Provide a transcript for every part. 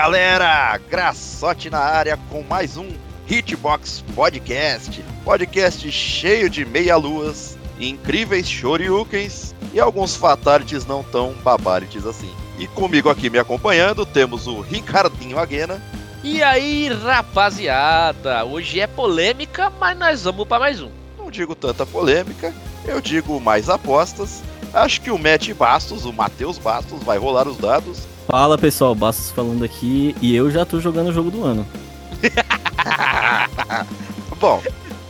Galera, Graçote na área com mais um Hitbox Podcast. Podcast cheio de meia-luas, incríveis shoryukens e alguns fatalities não tão babalities assim. E comigo aqui me acompanhando temos o Ricardinho Aguena. E aí, rapaziada, hoje é polêmica, mas nós vamos para mais um. Não digo tanta polêmica, eu digo mais apostas. Acho que o Matt Bastos, o Matheus Bastos, vai rolar os dados. Fala pessoal, Bastos falando aqui e eu já tô jogando o jogo do ano. Bom,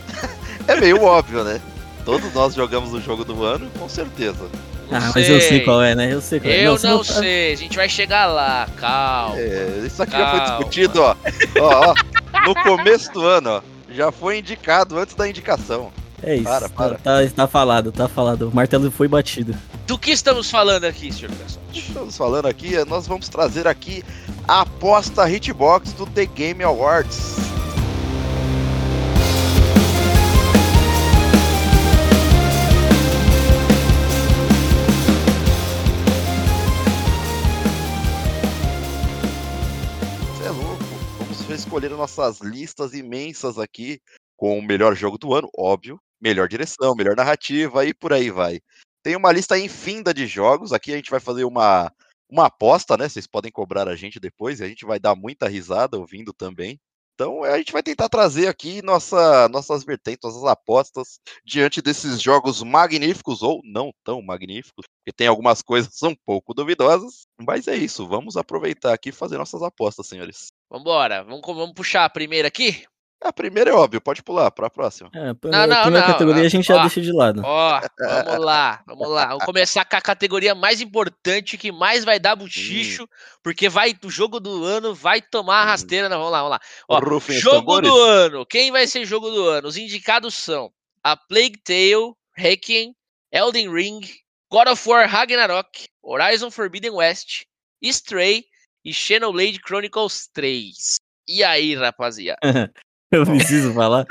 é meio óbvio, né? Todos nós jogamos o jogo do ano, com certeza. Não ah, mas eu sei qual é, né? Eu sei qual é. Eu se não sei, a gente vai chegar lá, calma. É, isso aqui já Calma. foi discutido, ó. ó, ó. No começo do ano, ó. Já foi indicado antes da indicação. É isso. Para, para. Tá, tá, tá falado, tá falado. O martelo foi batido. Do que estamos falando aqui, senhor que estamos falando aqui, é, nós vamos trazer aqui a aposta Hitbox do The Game Awards. Você é louco. Vamos escolher nossas listas imensas aqui com o melhor jogo do ano, óbvio, melhor direção, melhor narrativa e por aí vai. Tem uma lista infinda de jogos. Aqui a gente vai fazer uma, uma aposta, né? Vocês podem cobrar a gente depois e a gente vai dar muita risada ouvindo também. Então a gente vai tentar trazer aqui nossa, nossas vertentes, nossas apostas diante desses jogos magníficos ou não tão magníficos, porque tem algumas coisas um pouco duvidosas. Mas é isso, vamos aproveitar aqui e fazer nossas apostas, senhores. Vambora, vamos, vamos puxar a primeira aqui? A primeira é óbvio, pode pular para a próxima. É, Não, não, primeira não, categoria a gente já ó, deixa de lado. Ó, vamos lá, vamos lá. Vamos começar com a categoria mais importante, que mais vai dar buchicho, porque vai o jogo do ano vai tomar a Hum. rasteira. Não, vamos lá, vamos lá. Ó, jogo tambores. do ano. Quem vai ser jogo do ano? Os indicados são a Plague Tale, Requiem, Elden Ring, God of War Ragnarok, Horizon Forbidden West, Stray e Xenoblade Chronicles 3. E aí, rapaziada? Eu preciso falar.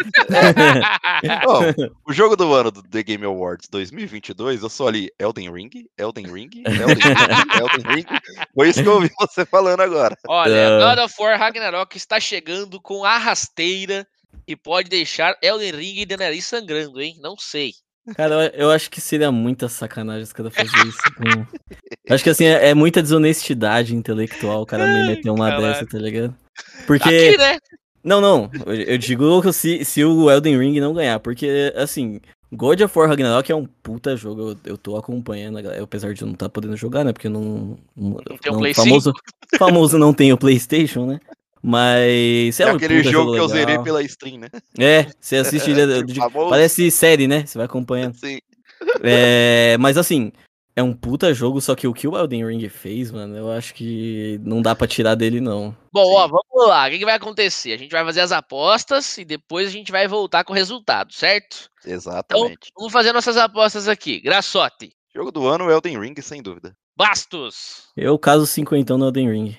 Bom, o jogo do ano do The Game Awards 2022, eu sou ali Elden Ring, Elden Ring, Elden Ring, Elden Ring. Foi isso que eu ouvi você falando agora. Olha, Ah. God of War Ragnarok está chegando com a rasteira e pode deixar Elden Ring de nariz sangrando, hein? Não sei. Cara, eu, acho que seria muita sacanagem os caras fazer isso. com- Eu acho que assim, é, é muita desonestidade intelectual o cara me meter uma caralho. dessa, tá ligado? Porque. Aqui, né? Não, não. Eu, digo que se, se o Elden Ring não ganhar, porque, assim, God of War Ragnarok é um puta jogo. Eu, eu tô acompanhando, apesar de eu não estar podendo jogar, né? Porque eu não. Não, tem o Play famoso, famoso não tem o PlayStation, né? Mas. É, um aquele puta jogo que eu zerei pela stream, né? É, você assiste. Famoso. parece série, né? Você vai acompanhando. Sim. É, mas assim, é um puta jogo, só que o que o Elden Ring fez, mano, eu acho que não dá pra tirar dele, não. Bom, ó, vamos lá. O que, que vai acontecer? A gente vai fazer as apostas e depois a gente vai voltar com o resultado, certo? Exatamente. Vamos fazer nossas apostas aqui. Graçote, Jogo do ano, Elden Ring, sem dúvida. Bastos. Eu caso cinquentão no Elden Ring.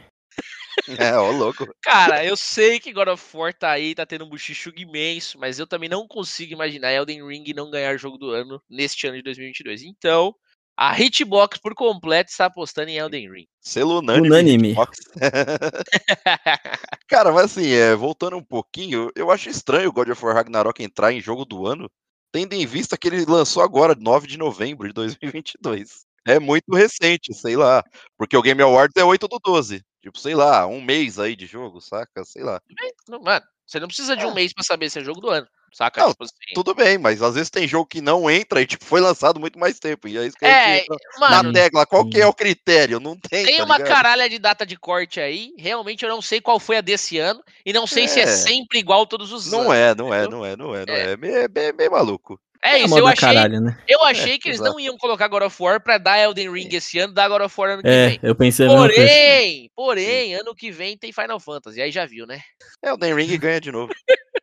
É, ó, louco. Cara, eu sei que God of War tá aí, tá tendo um buchicho imenso, mas eu também não consigo imaginar Elden Ring não ganhar jogo do ano neste ano de 2022. Então, a Hitbox por completo está apostando em Elden Ring. Selo unânime. Unânime. Cara, mas assim, é, voltando um pouquinho, eu acho estranho o God of War Ragnarok entrar em jogo do ano, tendo em vista que ele lançou agora, 9 de novembro de 2022. É muito recente, sei lá. Porque o Game Awards é 8 do 12. Tipo, sei lá, um mês aí de jogo, saca? Sei lá. Não, Mano, você não precisa de um É. mês pra saber se é jogo do ano, saca? Não, Tipo assim. Tudo bem, mas às vezes tem jogo que não entra e tipo, foi lançado muito mais tempo. E é isso que a É, gente entra mano, na tecla. Qual que é o critério? Não tem. tem tá uma ligado? caralha de data de corte aí. Realmente eu não sei qual foi a desse ano. E não sei se é É. sempre igual todos os anos. Não é, não é, não é, não é, não É. é. É meio, meio- meio maluco. É isso, moda eu achei, caralho, né? eu achei que eles exato. não iam colocar God of War pra dar Elden Ring esse ano, dar God of War ano que É, vem. eu pensei. Porém, porém, ano que vem tem Final Fantasy. Aí já viu, né? É, o Den Ring ganha de novo.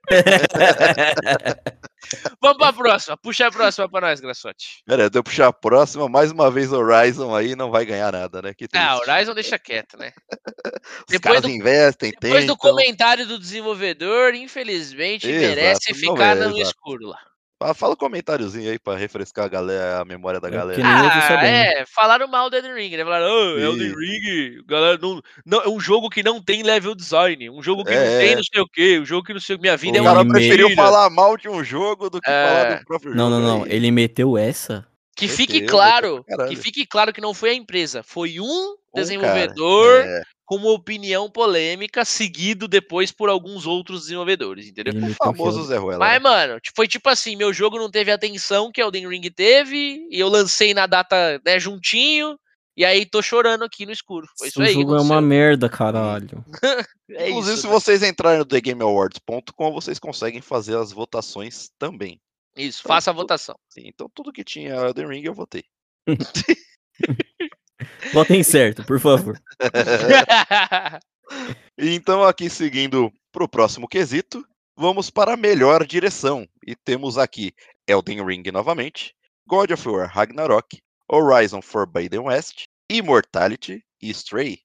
Vamos pra próxima. Puxa a próxima pra nós, Graçote. Pera, eu puxar a próxima, mais uma vez Horizon aí não vai ganhar nada, né? Que Ah. Horizon deixa quieto, né? Os depois do- investem, tem. Depois do comentário do desenvolvedor, infelizmente, Exato, merece ficar é, no exato. escuro lá. Fala um comentáriozinho aí pra refrescar a, galera, a memória da É, galera. Ah, é, falaram mal do Elden Ring, né? Falaram, oh, Elden. Ring, galera, não, não, é um jogo que não tem level design, um jogo que É, não tem é. não sei o que, um jogo que não sei o que, minha vida O é O cara preferiu falar mal de um jogo do que É. falar do próprio Não, jogo. não, não. aí. Ele meteu essa. Que Meteu, fique meteu claro, que fique claro que não foi a empresa, foi um Um desenvolvedor cara, é, com uma opinião polêmica, seguido depois por alguns outros desenvolvedores, entendeu? O famoso Zé Ruela. Mas, mano, foi tipo assim, meu jogo não teve a atenção que Elden Ring teve, e eu lancei na data, né, juntinho, e aí tô chorando aqui no escuro. Foi isso o aí jogo é uma merda, caralho. É Inclusive, isso, se né? vocês entrarem no TheGameAwards.com, vocês conseguem fazer as votações também. Isso, faça a votação. Sim, então tudo que tinha Elden Ring eu votei. Votem certo, por favor. E então, aqui seguindo pro próximo quesito, vamos para a melhor direção. E temos aqui Elden Ring novamente, God of War Ragnarok, Horizon Forbidden West, Immortality e Stray.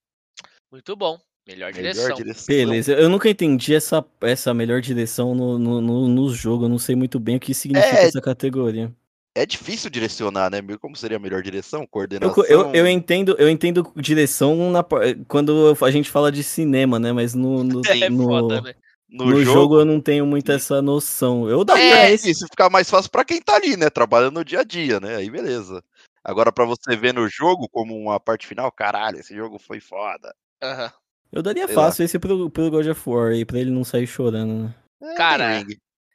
Muito bom. Melhor Melhor direção. direção. Beleza, eu nunca entendi essa, essa melhor direção no, no, no, no jogo. Eu não sei muito bem o que significa É, essa categoria. É difícil direcionar, né? Como seria a melhor direção? Eu, Coordenação. co- eu, eu entendo, eu entendo direção na, quando a gente fala de cinema, né? Mas no, no, É no, foda, né? no, no jogo, jogo eu não tenho muito essa noção. Eu daria é esse. isso, fica mais fácil pra quem tá ali, né? Trabalhando no dia a dia, né? Aí beleza. Agora, pra você ver no jogo como uma parte final, caralho, esse jogo foi foda. Aham. Eu daria Sei lá. fácil esse pro, pro God of War aí, pra ele não sair chorando, né? É, Cara,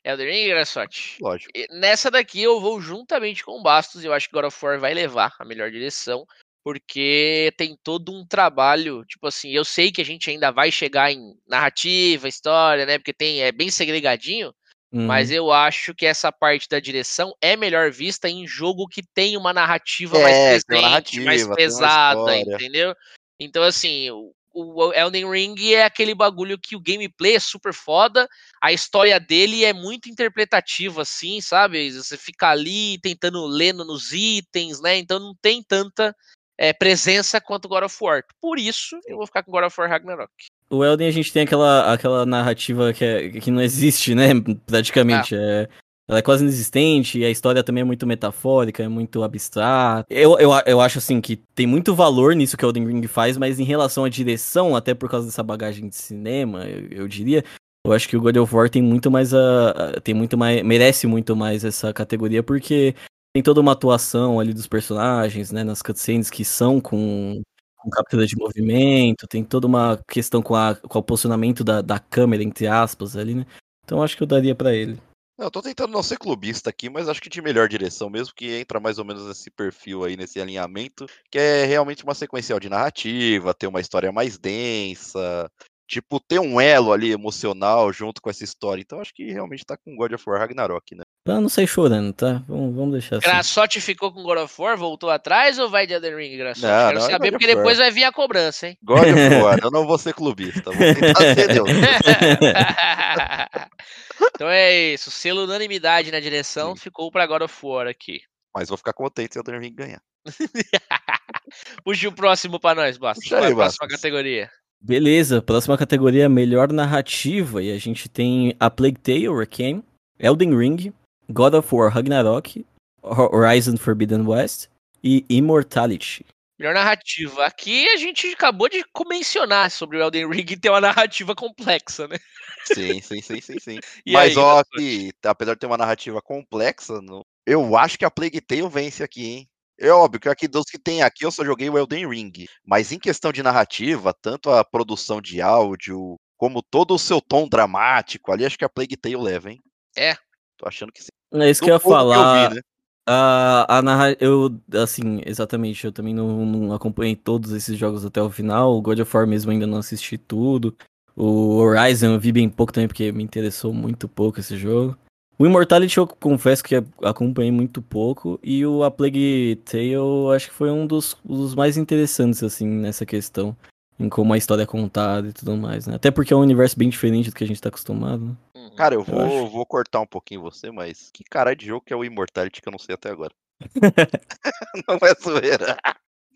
Elden Ring, olha sorte. lógico. E Nessa daqui eu vou juntamente com o Bastos, e eu acho que God of War vai levar a melhor direção, porque tem todo um trabalho, tipo assim, eu sei que a gente ainda vai chegar em narrativa, história, né? Porque tem é bem segregadinho, mas Uhum. eu acho que essa parte da direção é melhor vista em jogo que tem uma narrativa É, mais presente, narrativa, mais pesada, entendeu? Então, assim, o, Elden Ring é aquele bagulho que o gameplay é super foda, a história dele é muito interpretativa, assim, sabe? Você fica ali tentando lendo nos itens, né? Então não tem tanta é, presença quanto God of War. Por isso, eu vou ficar com God of War Ragnarok. O Elden a gente tem aquela, aquela narrativa que, é- que não existe, né? Praticamente. É, ela é quase inexistente e a história também é muito metafórica, é muito abstrata. Eu, eu, eu acho assim que tem muito valor nisso que Elden Ring faz, mas em relação à direção, até por causa dessa bagagem de cinema, eu, eu diria. Eu acho que o God of War tem muito mais a. tem muito mais. merece muito mais essa categoria, porque tem toda uma atuação ali dos personagens, né? Nas cutscenes que são com com captura de movimento, tem toda uma questão com, a, com o posicionamento da, da câmera, entre aspas, ali, né? Então acho que eu daria pra ele. Eu tô tentando não ser clubista aqui, mas acho que de melhor direção mesmo, que entra mais ou menos nesse perfil aí, nesse alinhamento, que é realmente uma sequencial de narrativa, ter uma história mais densa, tipo, ter um elo ali emocional junto com essa história. Então acho que realmente tá com God of War Ragnarok, né? Pra não sair chorando, tá? Vamos, vamos deixar assim. Graçote ficou com God of War, voltou atrás ou vai de Elden Ring, Graçote? Não, Quero não, é saber, God porque depois vai vir a cobrança, hein? God of War, eu não vou ser clubista, vou tentar ser Deus. então é isso, selo unanimidade na direção Sim. ficou pra God of War aqui. Mas vou ficar contente se o Elden Ring ganhar. Puxa o próximo pra nós, Bastos. Puxa é aí, a próxima Bastos. categoria? Beleza, próxima categoria melhor narrativa. E a gente tem a Plague Tale, Arcane, Elden Ring, God of War Ragnarok, Ho- Horizon Forbidden West e Immortality. Melhor narrativa. Aqui a gente acabou de mencionar sobre o Elden Ring ter uma narrativa complexa, né? Sim, sim, sim, sim, sim. E Mas aí, ó, que apesar de ter uma narrativa complexa, não- eu acho que a Plague Tale vence aqui, hein? É óbvio que aqui dos que tem aqui eu só joguei o Elden Ring, mas em questão de narrativa, tanto a produção de áudio como todo o seu tom dramático ali, acho que a Plague Tale leva, hein? É. Tô achando que sim. É isso Do que eu ia falar. vi, né? A, a. Eu, assim, exatamente, eu também não, não acompanhei todos esses jogos até o final. O God of War mesmo ainda não assisti tudo. O Horizon eu vi bem pouco também, porque me interessou muito pouco esse jogo. O Immortality eu confesso que acompanhei muito pouco. E o A Plague Tale eu acho que foi um dos, dos mais interessantes, assim, nessa questão. Em como a história é contada e tudo mais, né? Até porque é um universo bem diferente do que a gente tá acostumado, né? Cara, eu Eu vou, acho. vou cortar um pouquinho você, mas que caralho de jogo que é o Immortality que eu não sei até agora. não é zoeira.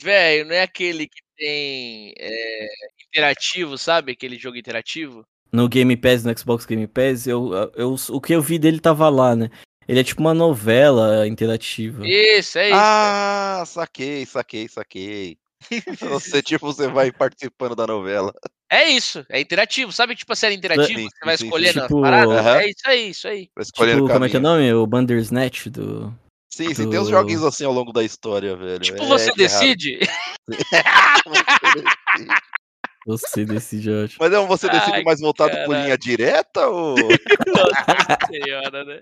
Velho, não é aquele que tem é, interativo, sabe? Aquele jogo interativo? no Game Pass, no Xbox Game Pass, eu, eu, o que eu vi dele tava lá, né? ele é tipo uma novela interativa. Isso, é isso. Ah, saquei, saquei, saquei. Você, tipo, você vai participando da novela. É isso, é interativo. Sabe, tipo a série interativa? Sim, você vai sim, sim. escolhendo Tipo, as paradas? aham. É isso aí, isso aí. Escolher Tipo, o como é que é o nome? O Bandersnatch do. Sim, sim, do- tem uns joguinhos assim ao longo da história, velho. Tipo, É você raro. decide. Você decide. Você decide, ótimo. Mas é um você decide Ai, mais voltado por caralho. linha direta ou. Nossa senhora, né?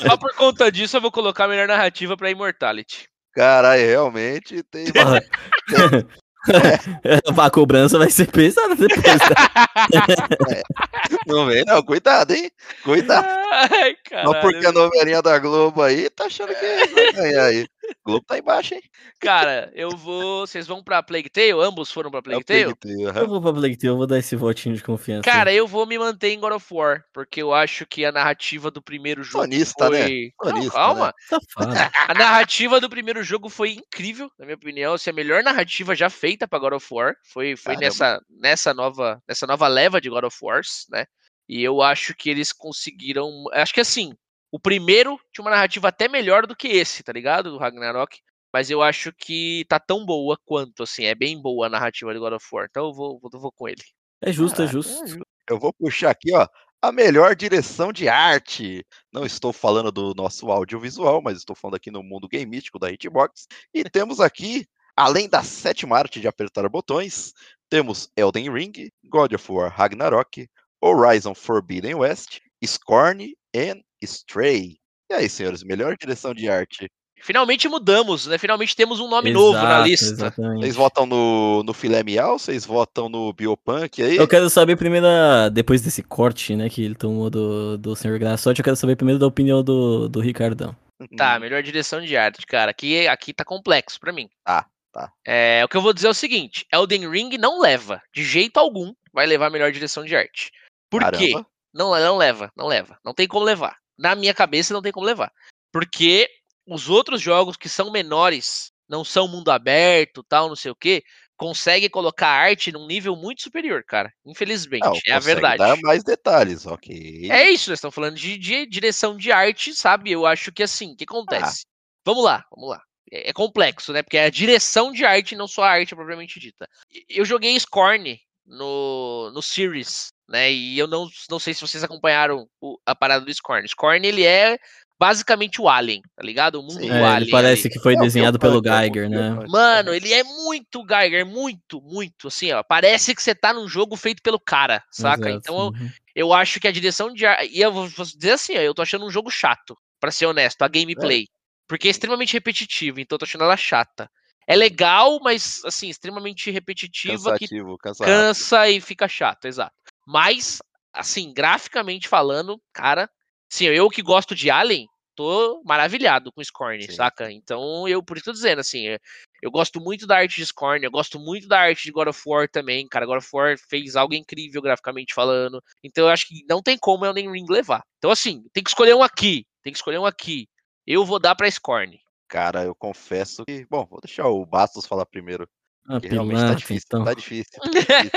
Só por conta disso, eu vou colocar a melhor narrativa pra Immortality. Caralho, realmente tem. a cobrança vai ser pesada depois. Tá? Não vem, não. Cuidado, hein? Cuidado. Ai, caralho. Só porque a novelinha da Globo aí tá achando que vai ganhar aí. Globo tá embaixo, hein? Cara, eu vou. Vocês vão pra Plague Tale? Ambos foram pra É Plague Tale? Plague Tale, Eu aham. vou pra Black Tail, eu vou dar esse votinho de confiança. Cara, eu vou me manter em God of War, porque eu acho que a narrativa do primeiro jogo Sonista, né? foi. Não, Sonista, calma. Safado. A narrativa do primeiro jogo foi incrível, na minha opinião. Assim, a melhor narrativa já feita pra God of War. Foi, foi Caramba. nessa, nessa, nova, nessa nova leva de God of Wars, né? E eu acho que eles conseguiram. Acho que assim, o primeiro tinha uma narrativa até melhor do que esse, tá ligado? Do Ragnarok. Mas eu acho que tá tão boa quanto, assim. É bem boa a narrativa de God of War. Então eu vou, eu vou com ele. É justo, é Ah, justo. Eu vou puxar aqui, ó. A melhor direção de arte. Não estou falando do nosso audiovisual, mas estou falando aqui no mundo game místico da Hitbox. E temos aqui, além da sétima arte de apertar botões, temos Elden Ring, God of War Ragnarok, Horizon Forbidden West, Scorn e Stray. E aí, senhores, melhor direção de arte. Finalmente mudamos, né? Finalmente temos um nome novo na Exato, lista. Exatamente. Vocês votam no, no filé miau? Vocês votam no Biopunk aí? Eu quero saber primeiro, depois desse corte, né, que ele tomou do, do Senhor Graçote, eu quero saber primeiro da opinião do, do Ricardão. Tá, melhor direção de arte, cara. Aqui, aqui tá complexo pra mim. Tá, tá. É, o que eu vou dizer é o seguinte: Elden Ring não leva, de jeito algum, vai levar a melhor direção de arte. Por quê? Caramba. Não, não leva, não leva. Não tem como levar. Na minha cabeça, não tem como levar. Porque os outros jogos que são menores, não são mundo aberto, tal, não sei o quê, conseguem colocar arte num nível muito superior, cara. Infelizmente, Não, é a consegue verdade. dar mais detalhes, ok. É isso, nós estamos falando de, de direção de arte, sabe? Eu acho que assim, o que acontece? Vamos lá, vamos lá. É, é complexo, né? Porque é a direção de arte, não só a arte propriamente dita. Eu joguei Scorn no, no Series, né? E eu não, não sei se vocês acompanharam o- a parada do Scorn. Scorn, ele é basicamente o Alien, tá ligado? O mundo Sim. do É, Alien. ele parece ali. que foi É, desenhado pelo é o Geiger, né? Biopunk. Mano, ele é muito Geiger, muito, muito, assim, ó. Parece que você tá num jogo feito pelo cara, saca? Exato, Então, eu, uhum. eu acho que a direção de. E eu vou dizer assim, ó, eu tô achando um jogo chato, pra ser honesto, a gameplay. Porque é extremamente repetitivo, então eu tô achando ela chata. É legal, mas assim, extremamente repetitiva, que Cansativo, cansado. cansa e fica chato, exato. Mas, assim, graficamente falando, cara, assim, eu que gosto de Alien, tô maravilhado com Scorn, Sim. saca? Então, eu, por isso que eu tô dizendo, assim, eu- eu gosto muito da arte de Scorn, eu gosto muito da arte de God of War também, cara. God of War fez algo incrível graficamente falando. Então, eu acho que não tem como Elden Ring levar. Então, assim, tem que escolher um aqui, tem que escolher um aqui. Eu vou dar pra Scorn. Cara, eu confesso que. Bom, vou deixar o Bastos falar primeiro. Ah, Que realmente tá difícil. então. Tá difícil. tá difícil.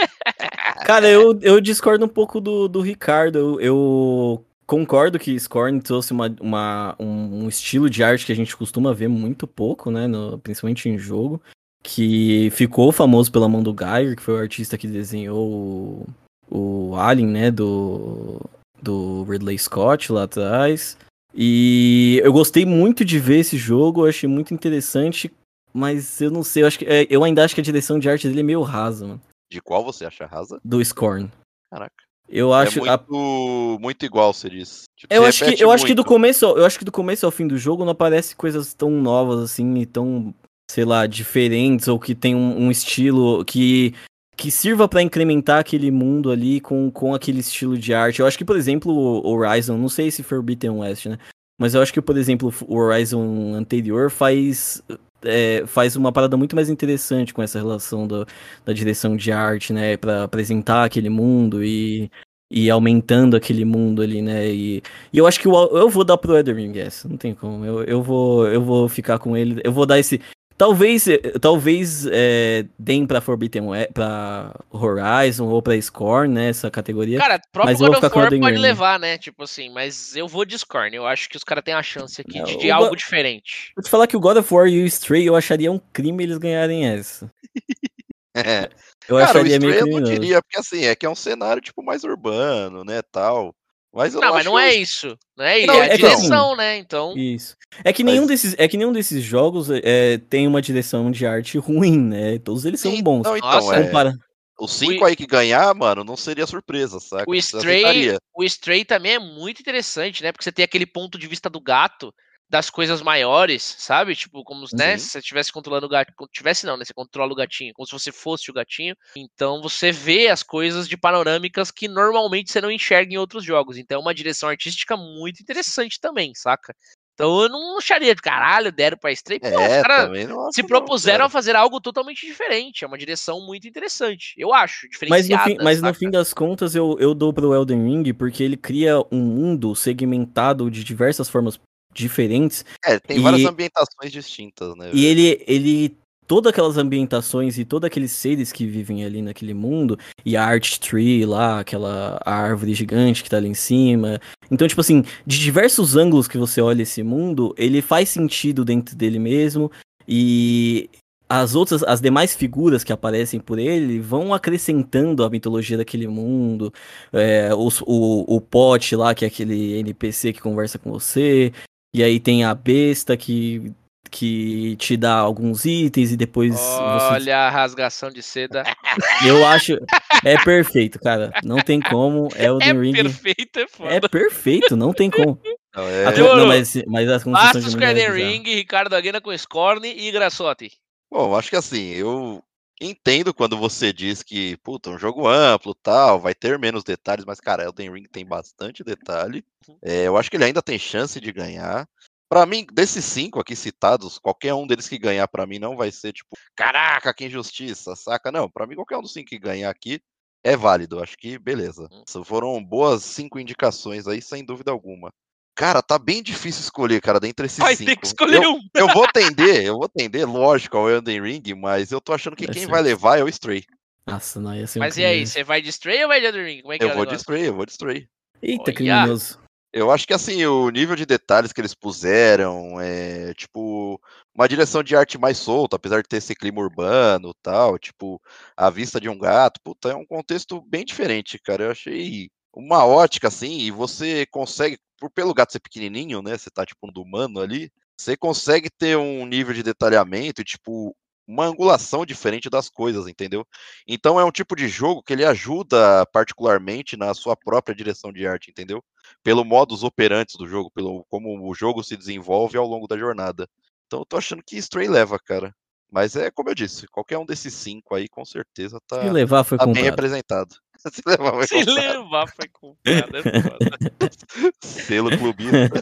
Cara, eu, eu discordo um pouco do, do Ricardo. Eu, eu concordo que Scorn trouxe uma, uma- um, um estilo de arte que a gente costuma ver muito pouco, né? no- principalmente em jogo. Que ficou famoso pela mão do Geiger, que foi o artista que desenhou o, o Alien, né? Do, do Ridley Scott lá atrás. E eu gostei muito de ver esse jogo, eu achei muito interessante. Mas eu não sei, eu, acho que, é, eu ainda acho que a direção de arte dele é meio rasa, mano. De qual você acha rasa? Do Scorn. Caraca. Eu acho. é a- muito, muito igual, você disse. Tipo, Eu acho que, eu acho que do muito. começo, eu acho que do começo ao fim do jogo não aparece coisas tão novas assim e tão, sei lá, diferentes ou que tem um, um estilo que que sirva pra incrementar aquele mundo ali com, com aquele estilo de arte. Eu acho que, por exemplo, o Horizon, não sei se Forbidden West, né? Mas eu acho que, por exemplo, o Horizon anterior faz é, faz uma parada muito mais interessante com essa relação do- da direção de arte, né? Pra apresentar aquele mundo e e aumentando aquele mundo ali, né? E, e eu acho que o- eu vou dar pro Elden Ring não tem como. Eu, eu, vou, eu vou ficar com ele. Eu vou dar esse. Talvez, eh, talvez é, deem pra Forbidden West, pra Horizon ou pra Scorn, né, essa categoria. Cara, próprio Mas God of War pode Ring. levar, né? Tipo assim, mas eu vou de Scorn. Eu acho que os caras têm a chance aqui É, de, o de Go- algo diferente. Vou te falar que o God of War e o Stray eu acharia um crime eles ganharem essa. É. Eu Cara, o acharia meio Stray eu não diria, porque assim, é que é um cenário tipo mais urbano, né, tal. Mas eu Não, mas acho não é o- isso. Não é isso. Não, é a é que direção, né? Então. Isso. É que nenhum Mas- desses, é que nenhum desses jogos é, tem uma direção de arte ruim, né? Todos eles são bons. Não, então, Nossa, é, Compara... os cinco aí que ganhar, mano, não seria surpresa, saca? O Stray, o Stray também é muito interessante, né? Porque você tem aquele ponto de vista do gato, das coisas maiores, sabe? Tipo, como, né? Uhum. Se você estivesse controlando o gato. Tivesse não, né? Você controla o gatinho, como se você fosse o gatinho. Então você vê as coisas de panorâmicas que normalmente você não enxerga em outros jogos. Então é uma direção artística muito interessante também, saca? Então eu não acharia de caralho, deram pra Stray. Pô, É, os caras não se não, propuseram cara. a fazer algo totalmente diferente. É uma direção muito interessante. Eu acho, Mas, no fim, mas no fim das contas eu, eu dou pro Elden Ring porque ele cria um mundo segmentado de diversas formas diferentes É, tem várias E- ambientações distintas, né? E ele, ele. Todas aquelas ambientações e todos aqueles seres que vivem ali naquele mundo, e a Art Tree lá, aquela árvore gigante que tá ali em cima. Então, tipo assim, de diversos ângulos que você olha esse mundo, ele faz sentido dentro dele mesmo. E as outras, as demais figuras que aparecem por ele vão acrescentando a mitologia daquele mundo. É, os- o, o Pote lá, que é aquele NPC que conversa com você. E aí tem a besta que, que te dá alguns itens e depois você. Olha a rasgação de seda. Eu acho. É perfeito, cara. Não tem como. É Elden Ring. perfeito, é foda. É perfeito, não tem como. Não, é- A- Demorou. não, mas, mas a construção Bastos de com é Elden. Ring, Ricardo Aguena com Scorn e Grassotti. Bom, acho que assim, eu entendo quando você diz que, puta, um jogo amplo tal, vai ter menos detalhes, mas, cara, Elden Ring tem bastante detalhe. É, eu acho que ele ainda tem chance de ganhar. Pra mim, desses cinco aqui citados, qualquer um deles que ganhar pra mim não vai ser tipo, caraca, que injustiça, saca? Não, pra mim qualquer um dos cinco que ganhar aqui é válido. Acho que beleza. Hum. Foram boas cinco indicações aí, sem dúvida alguma. Cara, tá bem difícil escolher, cara, dentre esses Vai cinco. ter que escolher Eu- um. eu vou tender, eu vou tender, lógico, ao Elden Ring, mas eu tô achando que Dá quem certo. vai levar é o Stray. Nossa, não ia ser um Mas e aí, você vai de Stray ou vai de Elden Ring? Como é que Eu é o vou de negócio? Stray, eu vou de Stray. Eita, Olha. criminoso. Eu acho que assim, o nível de detalhes que eles puseram, é tipo, uma direção de arte mais solta, apesar de ter esse clima urbano e tal, tipo, a vista de um gato, puta, é um contexto bem diferente, cara. Eu achei uma ótica assim, e você consegue, por pelo gato ser pequenininho, né, você tá tipo no humano ali, você consegue ter um nível de detalhamento e tipo uma angulação diferente das coisas, entendeu? Então é um tipo de jogo que ele ajuda particularmente na sua própria direção de arte, entendeu? Pelo modus operantes do jogo, pelo como o jogo se desenvolve ao longo da jornada. Então eu tô achando que Stray leva, cara. Mas é como eu disse, qualquer um desses cinco aí com certeza tá, Se levar, foi tá bem representado. Se levar, vai Se levar, foi comprado. É. Selo clubista.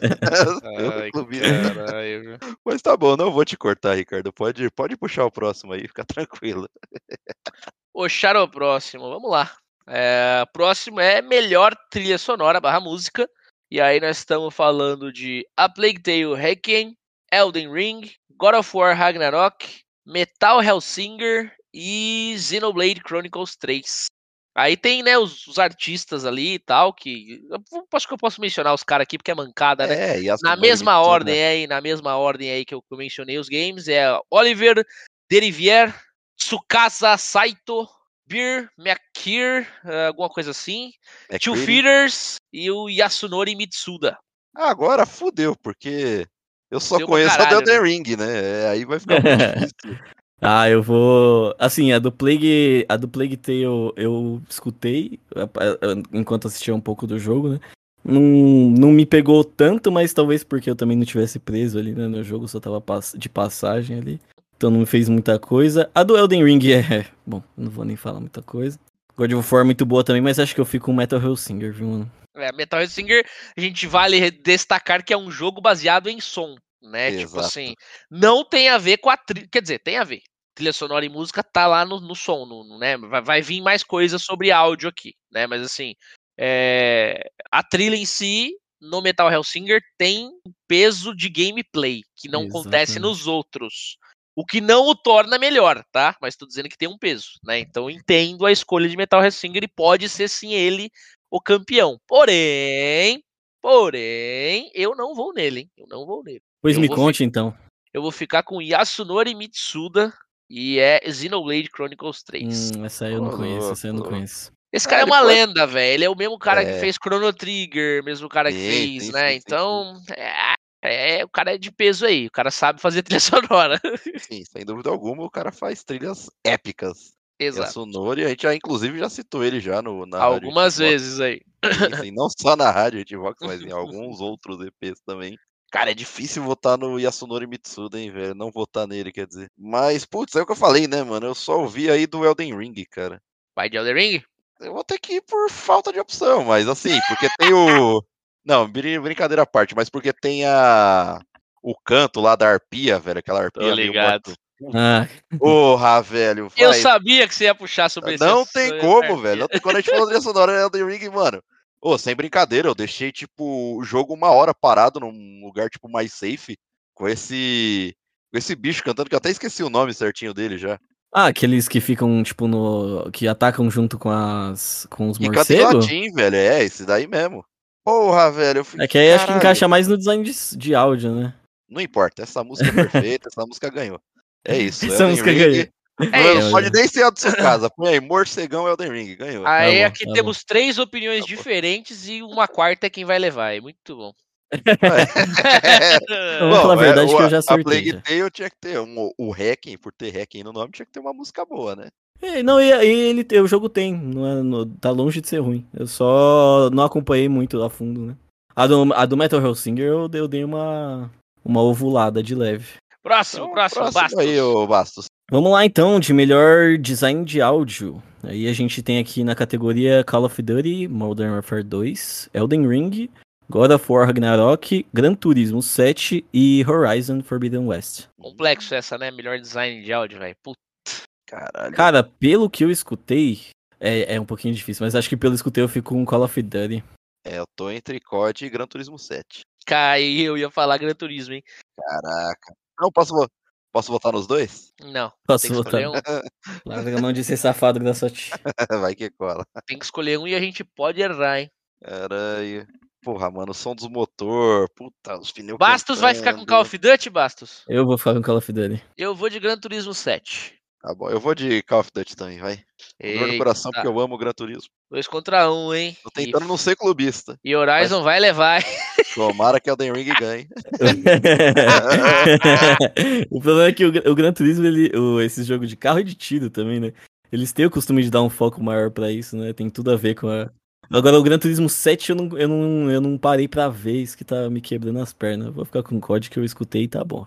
Selo clubista. caralho? Mas tá bom, não vou te cortar, Ricardo. Pode, pode puxar o próximo aí, fica tranquilo. Puxar o próximo, vamos lá. É, próximo é melhor trilha sonora barra música. E aí nós estamos falando de A Plague Tale Requiem, Elden Ring, God of War Ragnarok, Metal Hellsinger e Xenoblade Chronicles 3. Aí tem, né, os, os artistas ali e tal, que. eu Acho que eu posso mencionar os caras aqui porque é mancada, né? É, na mesma são, né? ordem aí, na mesma ordem aí que eu, que eu mencionei os games, é Oliver Derivier, Tsukasa Saito, Bir Makir, eh, alguma coisa assim, É Two. Feeders e o Yasunori Mitsuda. Agora fudeu, porque eu só conheço a caralho, do Elden Ring, né? É, aí vai ficar muito difícil. Ah, eu vou. Assim, a do Plague. A do Plague Tale eu escutei a- a- enquanto assistia um pouco do jogo, né? Não, não me pegou tanto, mas talvez porque eu também não tivesse preso ali, né? No jogo só tava de passagem ali. Então não me fez muita coisa. A do Elden Ring é. Bom, não vou nem falar muita coisa. God of War é muito boa também, mas acho que eu fico com Metal Hellsinger, viu, mano? É, Metal Hellsinger, a gente vale destacar que é um jogo baseado em som, né? Tipo Exato. assim, não tem a ver com a trilha, quer dizer, tem a ver. Trilha sonora e música tá lá no, no som, no, né? Vai, vai vir mais coisas sobre áudio aqui, né? Mas assim, é, a trilha em si no Metal Hellsinger tem peso de gameplay que não acontece Exatamente. nos outros. O que não o torna melhor, tá? Mas tô dizendo que tem um peso, né? Então entendo a escolha de Metal Hellsinger e pode ser sim ele o campeão. Porém, porém, eu não vou nele, hein? Eu não vou nele. Pois Eu me conte então. Eu vou ficar com Yasunori Mitsuda e é Xenoblade Chronicles 3. Hum, essa aí eu não Ô, conheço, essa aí eu não conheço. Esse Ah, cara é ele uma foi- lenda, velho. Ele é o mesmo cara que É. fez Chrono Trigger, mesmo cara que fez, sim, né? sim, então, é, é, o cara é de peso aí. O cara sabe fazer trilha sonora. Sim, sem dúvida alguma, o cara faz trilhas épicas. A Exato. Sonori, a gente já, inclusive, já citou ele já no, na Rádio Algumas Hitbox. vezes aí. Sim, sim, não só na Rádio Hitbox, mas em alguns outros EPs também. Cara, é difícil votar no Yasunori Mitsuda, hein, velho? Não votar nele, quer dizer. Mas, putz, é o que eu falei, né, mano? Eu só ouvi aí do Elden Ring, cara. Vai de Elden Ring? Eu vou ter que ir por falta de opção, mas assim, porque tem o. Não, brin- brincadeira à parte, mas porque tem a. O canto lá da arpia, velho. Aquela arpia meio ligado. Ah, Porra, velho. Eu vai. sabia que você ia puxar sobre esse Não tem eu como, velho. Quando a gente falou de sonora é Elden Ring, mano. Ô, sem brincadeira, eu deixei, tipo, o jogo uma hora parado num lugar, tipo, mais safe. Com esse. Com esse bicho cantando, que eu até esqueci o nome certinho dele já. Ah, aqueles que ficam, tipo, no. que atacam junto com as. com os morcegos? latim, velho. É, esse daí mesmo. Porra, velho. Eu fiquei, É que aí acho que "Caralho." encaixa mais no design de, de áudio, né? Não importa, essa música é perfeita, essa música ganhou. É isso. Música Ring, ganhou. É Não isso. pode nem ser a da sua casa. Põe aí, Morcegão Elden Ring, ganhou. Aí bom, aqui tá temos três opiniões Tá bom. diferentes e uma quarta é quem vai levar. É muito bom. Vou falar a verdade que eu já é, A Plague já. Tale tinha que ter um, o Hacking, por ter Hacking no nome, tinha que ter uma música boa, né? É, não, e, e ele, o jogo tem, não é, no- tá longe de ser ruim. Eu só não acompanhei muito a fundo, né? A do, a do Metal Hellsinger eu, eu dei uma, uma ovulada de leve. Próximo, Então, próximo, Bastos. aí, ô Bastos. Vamos lá então, de melhor design de áudio. Aí a gente tem aqui na categoria Call of Duty, Modern Warfare 2, Elden Ring, God of War Ragnarok, Gran Turismo 7 e Horizon Forbidden West. Complexo essa, né? Melhor design de áudio, velho. Puta. Caralho. Cara, pelo que eu escutei, é, é um pouquinho difícil, mas acho que pelo que eu escutei eu fico com Call of Duty. É, eu tô entre COD e Gran Turismo 7. Caiu, eu ia falar Gran Turismo, hein? Caraca. Não, posso, posso votar nos dois? Não, Posso votar? um. Larga a mão de ser safado, Graçote. Vai que cola. Tem que escolher um e a gente pode errar, hein? Caralho. Porra, mano, o som dos motor. Puta, os pneus. Bastos vai ficar com. Call of Duty, Bastos? Eu vou ficar com Call of Duty. Eu vou de Gran Turismo 7. Tá bom, eu vou de Call of Duty também, vai. Com Dor no coração, porque eu amo o Gran Turismo. Dois contra um, hein? Tô tentando não ser clubista. E, e Horizon vai levar, hein? Tomara que Elden Ring ganhe. o problema é que o, o Gran Turismo, ele, o, esse jogo de carro e de tiro também, né? Eles têm o costume de dar um foco maior pra isso, né? Tem tudo a ver com a. Agora, o Gran Turismo 7 eu não, eu não, eu não parei pra ver, isso que tá me quebrando as pernas. Vou ficar com o código que eu escutei e tá bom.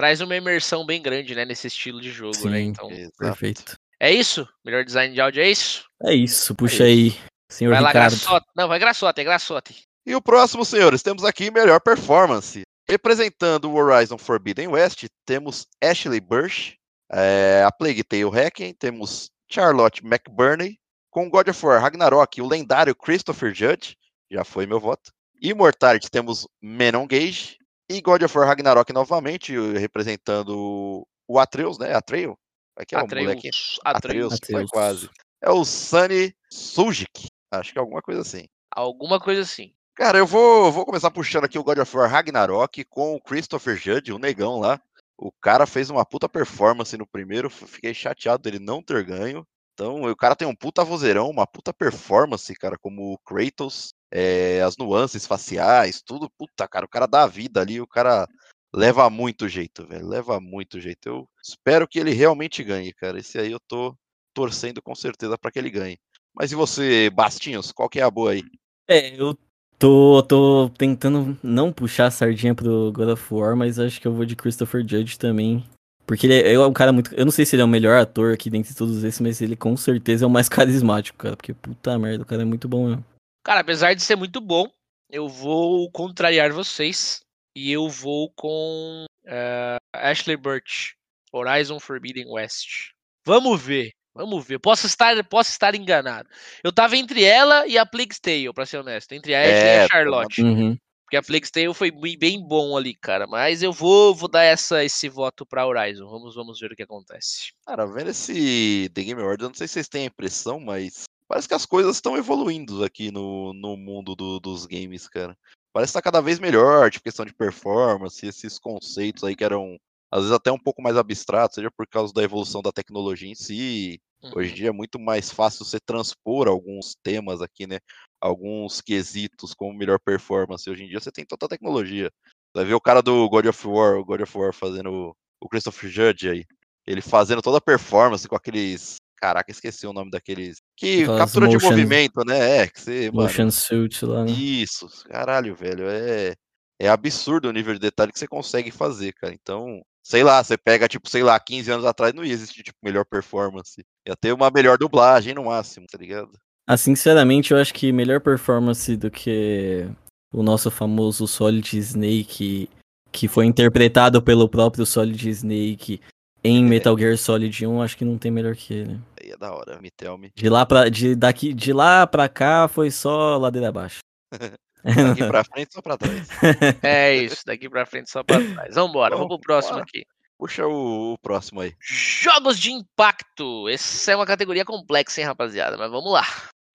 Traz uma imersão bem grande, né? Nesse estilo de jogo, né? Sim. Então, Exato. Perfeito. é isso? Melhor design de áudio é isso? É isso, puxa É aí, senhor vai lá, Ricardo. Graçote. Não, vai Graçote, é Graçote. E o próximo, senhores, temos aqui melhor performance. Representando o Horizon Forbidden West, temos Ashley Burch, é, a Plague Tale Hacking, temos Charlotte McBurney, com God of War Ragnarok, o lendário Christopher Judge, já foi meu voto. Immortality temos Menon Gage, e God of War Ragnarok novamente, o- representando o Atreus, né? Atreus? Aqui é o molequinho. Atreus. Atreus. Atreus, foi Atreus. quase. É o Sunny Sujic, acho que é alguma coisa assim. Alguma coisa assim. Cara, eu vou, vou começar puxando aqui o God of War Ragnarok com o Christopher Judge, o negão lá. O cara fez uma puta performance no primeiro, fiquei chateado dele não ter ganho. Então, o cara tem um puta vozeirão, uma puta performance, cara, como o Kratos, é, as nuances faciais, tudo. Puta, cara, o cara dá a vida ali, o cara leva muito jeito, velho, leva muito jeito. Eu espero que ele realmente ganhe, cara. Esse aí eu tô torcendo com certeza pra que ele ganhe. Mas e você, Bastinhos, qual que é a boa aí? É, eu tô, tô tentando não puxar a sardinha pro God of War, mas acho que eu vou de Christopher Judge também. Porque ele é, é um cara muito. Eu não sei se ele é o melhor ator aqui dentre todos esses, mas ele com certeza é o mais carismático, cara. Porque puta merda, o cara é muito bom mesmo. Cara, apesar de ser muito bom, eu vou contrariar vocês. E eu vou com eh, Ashley Burch, Horizon Forbidden West. Vamos ver, vamos ver. Posso estar, posso estar enganado. Eu tava entre ela e a Plague Tale, pra ser honesto. Entre a Ashley e É, a Charlotte. Uhum. Porque a Plague Tale foi bem bom ali, cara. Mas eu vou, vou dar essa, esse voto pra Horizon. Vamos, vamos ver o que acontece. Cara, vendo esse The Game Awards, eu não sei se vocês têm a impressão, mas parece que as coisas estão evoluindo aqui no, no mundo do, dos games, cara. Parece que tá cada vez melhor, tipo, questão de performance, esses conceitos aí que eram, às vezes, até um pouco mais abstratos, seja por causa da evolução da tecnologia em si. Uhum. Hoje em dia é muito mais fácil você transpor alguns temas aqui, né? Alguns quesitos como melhor performance. Hoje em dia você tem toda a tecnologia. Vai ver o cara do God of War, o God of War fazendo o Christopher Judge aí. Ele fazendo toda a performance com aqueles Caraca, esqueci o nome daqueles. Que Aquelas captura motion, de movimento, né? É, que você. Motion mano, suit lá, né? Isso, caralho, velho. É, é absurdo o nível de detalhe que você consegue fazer, cara. Então, sei lá, você pega, tipo, sei lá, 15 anos atrás não ia existir, tipo, melhor performance. Ia ter uma melhor dublagem no máximo, tá ligado? Ah, sinceramente, eu acho que melhor performance do que o nosso famoso Solid Snake, que foi interpretado pelo próprio Solid Snake em é. Metal Gear Solid 1, acho que não tem melhor que ele. Aí é da hora, me tell me. De lá pra, de, daqui, de lá pra cá foi só ladeira abaixo. daqui pra frente, só pra trás. É isso, daqui pra frente, só pra trás. Vambora, Bom, vamos pro próximo bora. aqui. Puxa o, o, próximo aí. Jogos de impacto. Essa é uma categoria complexa, hein, rapaziada? Mas vamos lá.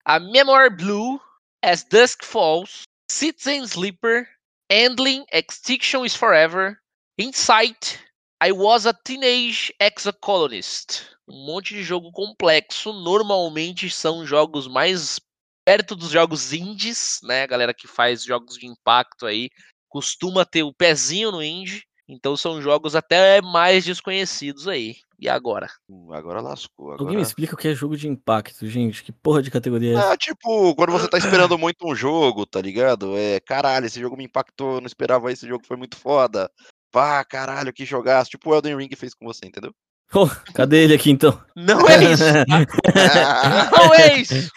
A Memoir Blue, As Dusk Falls, Citizen Sleeper, Handling, Extinction is Forever, Insight, I was a teenage exocolonist. Um monte de jogo complexo. Normalmente são jogos mais perto dos jogos indies, né? A galera que faz jogos de impacto aí costuma ter o pezinho no indie. Então são jogos até mais desconhecidos aí. E agora? Hum, agora lascou. Agora... Alguém me explica o que é jogo de impacto, gente? Que porra de categoria é essa? Ah, tipo, quando você tá esperando muito um jogo, tá ligado? É, caralho, esse jogo me impactou, não esperava esse jogo, foi muito foda pá, caralho, que jogaço. Tipo o Elden Ring fez com você, entendeu? Oh, cadê ele aqui então? Não é isso! não é isso!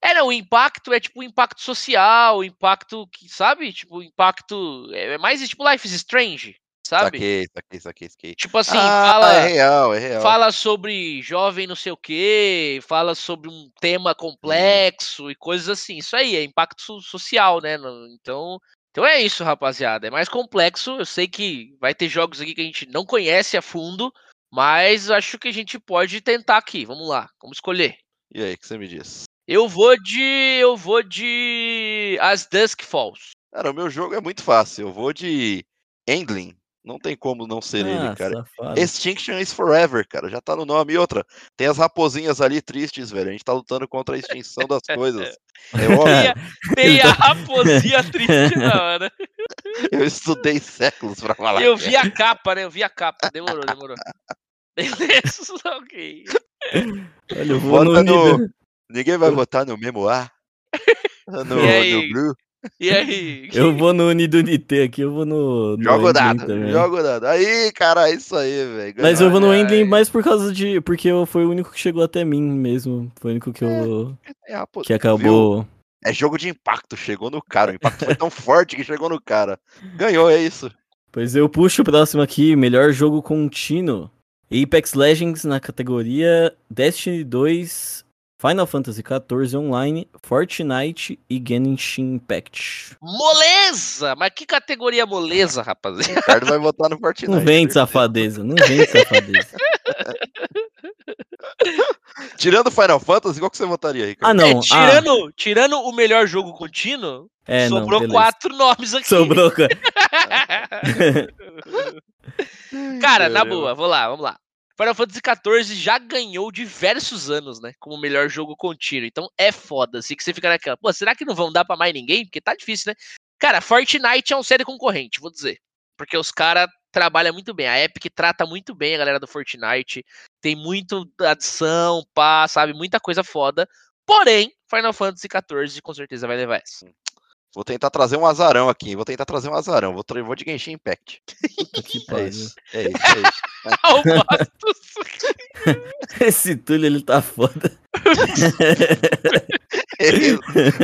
É, não, o impacto é tipo o impacto social, o impacto que, sabe? Tipo, o impacto. É mais tipo Life is Strange, sabe? Saquei, saquei, saquei, saquei. Tipo assim, ah, fala. É real, é real. Fala sobre jovem não sei o quê, fala sobre um tema complexo hum. e coisas assim. Isso aí, é impacto social, né? Então, então é isso, rapaziada. É mais complexo. Eu sei que vai ter jogos aqui que a gente não conhece a fundo, mas acho que a gente pode tentar aqui. Vamos lá, vamos escolher. E aí, o que você me diz? Eu vou de. Eu vou de. As Dusk Falls. Cara, o meu jogo é muito fácil. Eu vou de Endling. Não tem como não ser ah, ele, cara. Safado. Extinction is Forever, cara. Já tá no nome. E outra, tem as raposinhas ali tristes, velho. A gente tá lutando contra a extinção das coisas. É óbvio. Tem a raposinha triste na hora. Eu estudei séculos pra falar. Eu vi a capa, né? Eu vi a capa. Demorou, demorou. Beleza, ok. Olha, eu vou no... no... Ninguém vai votar no memoir? No, no Blue? E aí? Eu vou no Unidunité aqui, eu vou no. no jogo dado, jogo dado. Aí, cara, é isso aí, velho. Mas eu vou no Endling mais por causa de. Porque eu, foi o único que chegou até mim mesmo. Foi o único que eu. É, é, que acabou. Viu? É jogo de impacto, chegou no cara. O impacto foi tão forte que chegou no cara. Ganhou, é isso. Pois eu puxo o próximo aqui, melhor jogo contínuo. Apex Legends na categoria Destiny 2 Final Fantasy XIV Online, Fortnite e Genshin Impact. Moleza! Mas que categoria moleza, rapaziada? O Ricardo vai votar no Fortnite. Não vem de safadeza, não vem de safadeza. tirando Final Fantasy, qual que você votaria, Ricardo? Ah, não. É, tirando, ah. tirando o melhor jogo contínuo, é, sobrou não, quatro nomes aqui. Sobrou, cara. cara, na boa, vou lá, vamos lá. Final Fantasy XIV já ganhou diversos anos, né? Como melhor jogo contínuo. Então é foda. Assim que você fica naquela. Pô, será que não vão dar pra mais ninguém? Porque tá difícil, né? Cara, Fortnite é um série concorrente, vou dizer. Porque os caras trabalham muito bem. A Epic trata muito bem a galera do Fortnite. Tem muito adição, pá, sabe? Muita coisa foda. Porém, Final Fantasy XIV com certeza vai levar essa. Vou tentar trazer um azarão aqui. Vou tentar trazer um azarão. Vou, vou de Genshin Impact. que é isso. É isso, é isso. Esse Túlio, ele tá foda.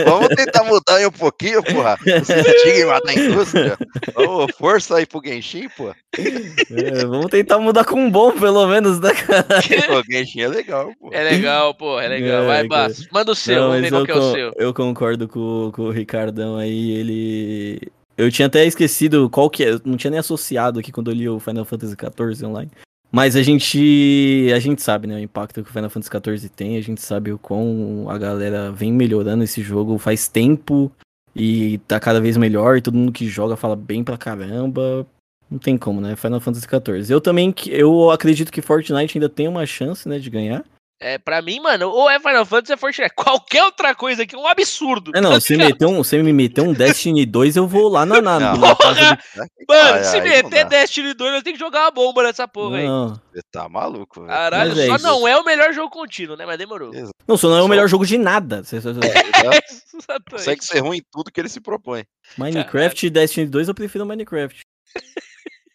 Vamos tentar mudar aí um pouquinho, porra. Esse estigma da indústria. Ô, força aí pro Genshin, pô. É, vamos tentar mudar com um bom, pelo menos, né, cara? O Genshin é legal, pô. É legal, pô, é legal. É, Vai. Basso. Manda o seu, Não, vamos mas ver qual eu, que é o seu. eu concordo com, com o Ricardão aí, ele... Eu tinha até esquecido qual que é, não tinha nem associado aqui quando eu li o Final Fantasy XIV online. Mas a gente, a gente sabe, né, o impacto que o Final Fantasy XIV tem, a gente sabe o quão a galera vem melhorando esse jogo faz tempo e tá cada vez melhor, e todo mundo que joga fala bem pra caramba. Não tem como, né? Final Fantasy XIV. Eu também, eu acredito que Fortnite ainda tem uma chance, né, de ganhar. É, pra mim, mano, ou é Final Fantasy ou é Fortnite. Qualquer outra coisa aqui é um absurdo. É, não, você, meteu um, você me meteu um Destiny 2, eu vou lá na, na, Não. na casa de... Mano, Ai, se meter. Destiny 2, nós temos que jogar uma bomba nessa porra aí. Você tá maluco, velho. Caralho, é só isso. não é o melhor jogo contínuo, né? Mas demorou. É. não, só não é o Só- melhor jogo de nada. Você- você- Exatamente. Consegue ser ruim em tudo que ele se propõe. Minecraft e Destiny 2 eu prefiro Minecraft.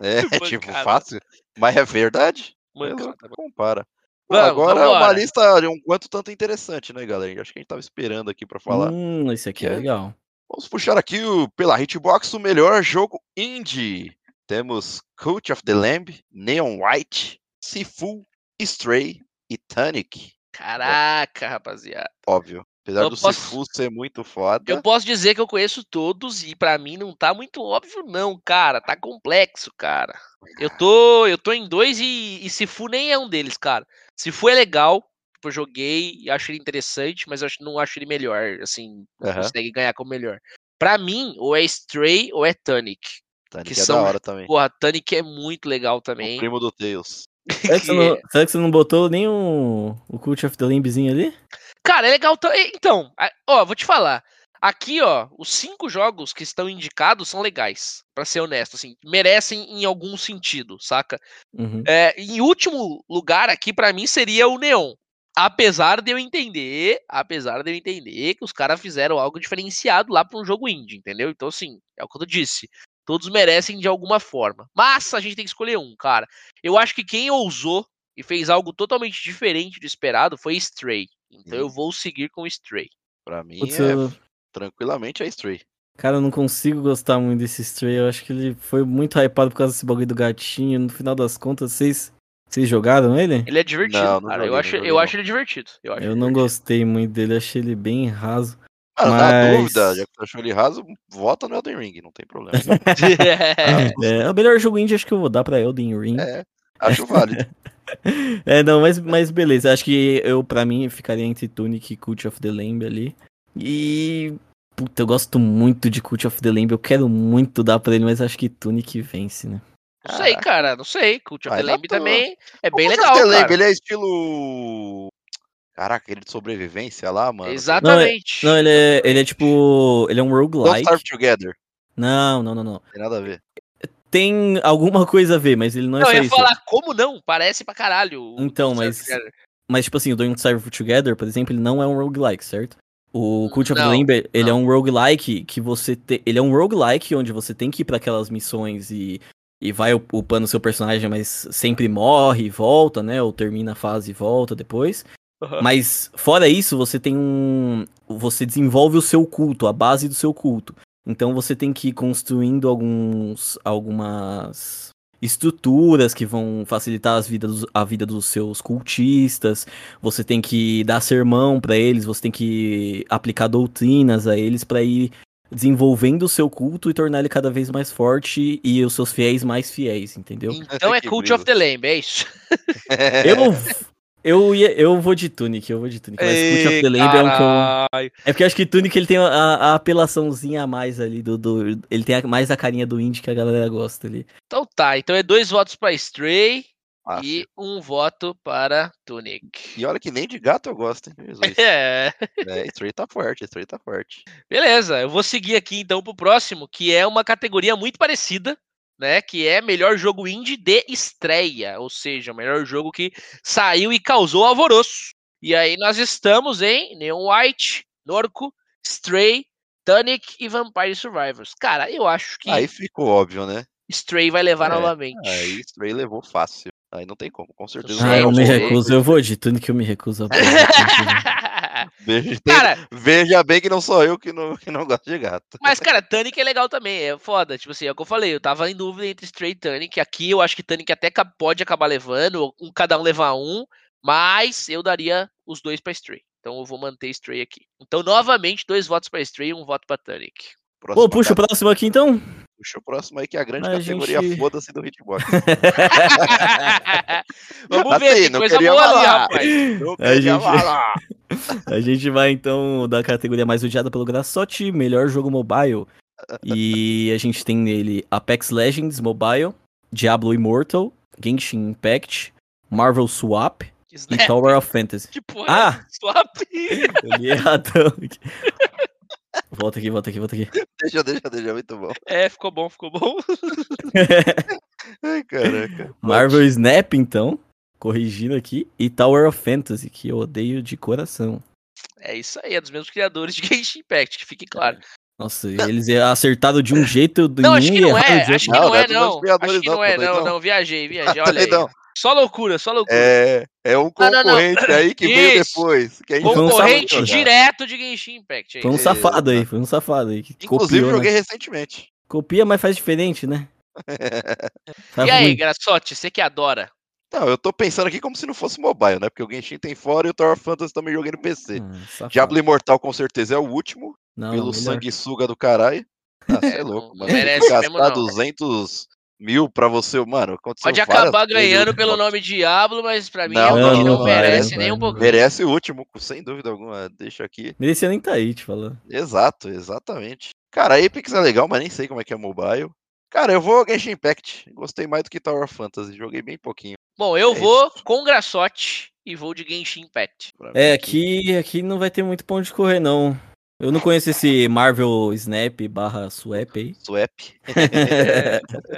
É, Bancada. tipo, fácil. Mas é verdade. Mano, Mas cara, compara. Vamos, agora vambora. uma lista de um quanto tanto interessante, né, galera? Acho que a gente tava esperando aqui pra falar. Hum, esse aqui é É. legal. Vamos puxar aqui o, pela Hitbox o melhor jogo indie. Temos Cult of the Lamb, Neon White, Sifu, Stray e Tunic. Caraca, rapaziada. Óbvio. Apesar Eu do posso- Sifu ser muito foda. Eu posso dizer que eu conheço todos e pra mim não tá muito óbvio, não, cara. Tá complexo, cara. Eu tô, eu tô em dois e, e Sifu nem é um deles, cara. Sifu é legal, tipo, eu joguei e acho ele interessante, mas eu não acho ele melhor, assim, não Aham. consegue ganhar como melhor. Pra mim, ou é Stray ou é Tunic. Tunic que é são- da hora também. Porra, Tunic é muito legal O também. primo do Tails. Será que, você não, será que você não botou nem o, o Cult of the Lambzinho ali? Cara, é legal. Então, ó, vou te falar. Aqui, ó, os cinco jogos que estão indicados são legais, pra ser honesto, assim, merecem em algum sentido, saca? Uhum. É, em último lugar aqui pra mim seria o Neon. Apesar de eu entender, apesar de eu entender que os caras fizeram algo diferenciado lá pra um jogo indie, entendeu? Então, assim, é o que eu disse. Todos merecem de alguma forma. Mas a gente tem que escolher um, cara. Eu acho que quem ousou e fez algo totalmente diferente do esperado foi Stray. Então eu Hum. vou seguir com Stray. Pra mim, Putz, é, eu- tranquilamente é Stray. Cara, eu não consigo gostar muito desse Stray. Eu acho que ele foi muito hypado por causa desse bagulho do gatinho. No final das contas, vocês, vocês jogaram ele? Ele é divertido, Não, não cara. joguei, eu acho, eu acho ele divertido. Eu, acho Eu não divertido. gostei muito dele, achei ele bem raso. Na Mas- dúvida, já que você achou ele raso, vota no Elden Ring, não tem problema. É, o melhor jogo indie acho que eu vou dar pra Elden Ring. é, acho válido. É, não, mas, mas beleza. Acho que eu, pra mim, ficaria entre Tunic e Cult of the Lamb ali. E. Puta, eu gosto muito de Cult of the Lamb. Eu quero muito dar pra ele, mas acho que Tunic vence, né? Não sei, cara, não sei. Cult of Vai the Lamb também é bem O legal, Cult of the Lamb, cara. Ele é estilo. Caraca, aquele de sobrevivência lá, mano. Exatamente. Não, ele é, ele é tipo. Ele é um Don't roguelike. Starve Together. Não, não, não, não. Tem nada a ver. Tem alguma coisa a ver, mas ele não é Não, só eu ia isso. falar, como não? Parece pra caralho. Então, Don't mas-. Mas, tipo assim, o Don't Starve Together, por exemplo, ele não é um roguelike, certo? O Cult of the Lamb, ele é não. um roguelike que você tem. Ele é um roguelike onde você tem que ir pra aquelas missões e, e vai up- upando seu personagem, mas sempre morre e volta, né? Ou termina a fase e volta depois. Aham. Mas, fora isso, você tem um. Você desenvolve o seu culto, a base do seu culto. Então você tem que ir construindo alguns. algumas estruturas que vão facilitar as vidas, a vida dos seus cultistas. Você tem que dar sermão pra eles, você tem que aplicar doutrinas a eles pra ir desenvolvendo o seu culto e tornar ele cada vez mais forte e os seus fiéis mais fiéis, entendeu? Então é Cult of the Lamb, é isso. Eu eu ia, eu vou de Tunic, eu vou de Tunic, mas Cult of the Lamb é um Caralho. É porque eu acho que Tunic ele tem a, a apelaçãozinha a mais ali do, do ele tem a- mais a carinha do indie que a galera gosta ali. Então tá, então é dois votos pra Stray Fácil. e um voto para Tunic. E olha que nem de gato eu gosto, hein? É, É, Stray tá forte, Stray tá forte. beleza. Eu vou seguir aqui então pro próximo, que é uma categoria muito parecida, né? Que é melhor jogo indie de estreia, ou seja, o melhor jogo que saiu e causou alvoroço. E aí nós estamos em Neon White, Norco, Stray, Tunic e Vampire Survivors. Cara, eu acho que Aí ficou óbvio, né? Stray vai levar É, novamente. Aí Stray levou fácil. Aí não tem como, com certeza. Ah, eu me recuso, eu vou de Tunic, eu me recuso a Veja, Cara- veja bem que não sou eu que não, que não gosto de gato. Mas, cara, Tunic é legal também, é foda. Tipo assim, é o que eu falei, eu tava em dúvida entre Stray e Tunic. Aqui eu acho que Tunic até pode acabar levando, um, cada um levar um, mas eu daria os dois pra Stray. Então eu vou manter Stray aqui. Então, novamente, dois votos pra Stray e um voto pra Tunic. Próxima Pô, puxa o próximo aqui então. puxa o próximo aí, que é a grande A categoria gente- foda-se do hitbox. Vamos Assim, ver, tem não coisa queria boa ali, falar. rapaz. Não A queria gente- falar. A gente vai então da categoria mais odiada pelo Grassotti, melhor jogo mobile. E a gente tem nele Apex Legends Mobile, Diablo Immortal, Genshin Impact, Marvel Swap e Snap, Tower of Fantasy. que porra Ah! é? Swap. Eu li erradão aqui. Volta aqui, volta aqui, volta aqui. Deixa, deixa, deixa, muito bom. É, ficou bom, ficou bom. Ai, caraca. Marvel Snap, então, corrigindo aqui, e Tower of Fantasy, que eu odeio de coração. É isso aí, é dos mesmos criadores de Genshin Impact, que fique claro. Nossa, eles acertaram de um jeito do Não, acho que não é, outro. acho que Não, não não é, é não. Acho que não, não é, não, não, viajei, viajei, olha aí. Doidão. Só loucura, só loucura. É, é um Não, não, não. concorrente aí que veio Isso. depois. Que a gente Foi um não sabe Concorrente jogar. direto de Genshin Impact. aí. Foi um É, safado aí, foi um safado aí. Que Inclusive, copiou, joguei né? recentemente. Copia, mas faz diferente, né? Tá E aí. Graçote, você que adora. Não, eu tô pensando aqui como se não fosse mobile, né? Porque o Genshin tem fora e o Tower of Fantasy também joguei no PC. Hum, safado. Diablo Imortal com certeza é o último, Não, pelo melhor. sanguessuga do caralho. Ah, você é É, louco, mano. merece Gastar mesmo, não. 200 mil pra você, mano. Pode acabar ganhando pelo nome Diablo, mas pra mim Não, é um não, que não, não merece nem um pouquinho. Merece o último, sem dúvida alguma. Deixa aqui. Merecia nem tá aí, te falando. Exato, exatamente. Cara, Apex é legal, mas nem sei como é que é mobile. Cara, eu vou Genshin Impact. Gostei mais do que Tower Fantasy. Joguei bem pouquinho. Bom, eu É vou com Graçote e vou de Genshin Impact. É, aqui, aqui não vai ter muito ponto de correr, não. Eu não conheço esse Marvel Snap barra Swap aí. Swap.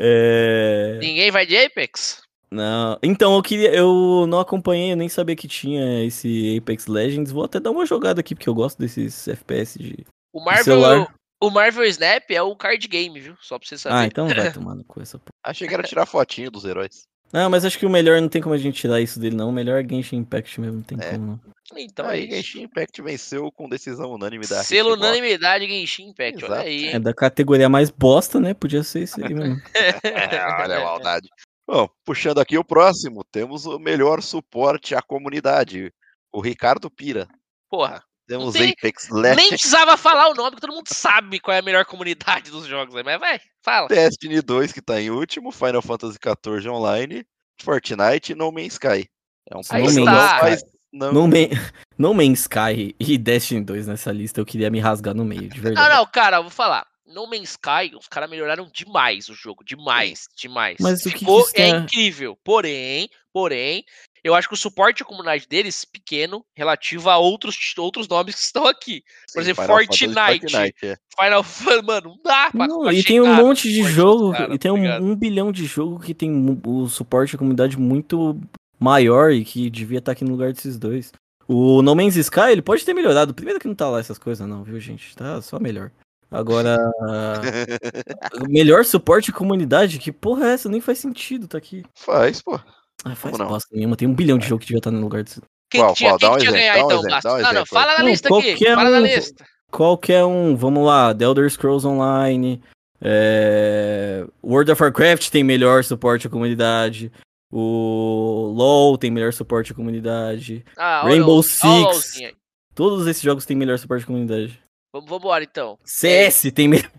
É... Ninguém vai de Apex? Não. Então, eu queria. Eu não acompanhei, eu nem sabia que tinha esse Apex Legends. Vou até dar uma jogada aqui, porque eu gosto desses FPS de. O Marvel, celular. O Marvel Snap é o card game, viu? Só pra você saber. Ah, então vai tomando com essa porra. Achei que era tirar fotinho dos heróis. Não, mas acho que o melhor não tem como a gente tirar isso dele, não. O melhor é Genshin Impact mesmo, não tem É. como não. Então aí, é isso. Genshin Impact venceu com decisão unânime da Selo Hitbox. unanimidade Genshin Impact, olha Exato. aí. É da categoria mais bosta, né? Podia ser isso aí mesmo. É, olha a maldade. Bom, puxando aqui o próximo, temos o melhor suporte à comunidade, o Ricardo Pira. Porra, Temos tem- Apex nem Legends, precisava falar o nome, porque todo mundo sabe qual é a melhor comunidade dos jogos? Mas vai, fala. Destiny 2, que tá em último, Final Fantasy XIV Online, Fortnite e No Man's Sky. É um Aí está. mas não, No, Man... no Man's Sky e Destiny 2 nessa lista, eu queria me rasgar no meio, de verdade. Não, não, cara, eu vou falar. No Man's Sky, os caras melhoraram demais o jogo. Demais, demais. Mas o que Ficou que é está- incrível. Porém, porém, eu acho que o suporte à comunidade deles pequeno, relativo a outros, outros nomes que estão aqui. sim, exemplo, Final Fortnite. Fortnite, é. Final Fantasy, mano, não dá pra, Não, pra e tem um monte de jogo, dos caras, e tem tá um, ligado? um bilhão de jogo que tem mu- o suporte à comunidade muito maior e que devia estar aqui no lugar desses dois. O No Man's Sky, ele pode ter melhorado. Primeiro que não tá lá essas coisas não, viu, gente? Tá só melhor. Agora, melhor suporte à comunidade, que porra é essa? Nem faz sentido tá aqui. Faz, pô. Ah, faz Como bosta nenhuma. Tem um bilhão de jogo que devia estar no lugar desse. Quem Qual, tinha, qual? quem Dá um exemplo, ganhar dá um então, exemplo, dá um Não, não, exemplo fala na lista aqui. Fala na um- lista. Qualquer um, vamos lá, The Elder Scrolls Online, é, World of Warcraft tem melhor suporte à comunidade, o LoL tem melhor suporte à comunidade, Ah, Rainbow o- olha o Six. Todos esses jogos têm melhor suporte à comunidade. Vamos vambora então. CS tem melhor.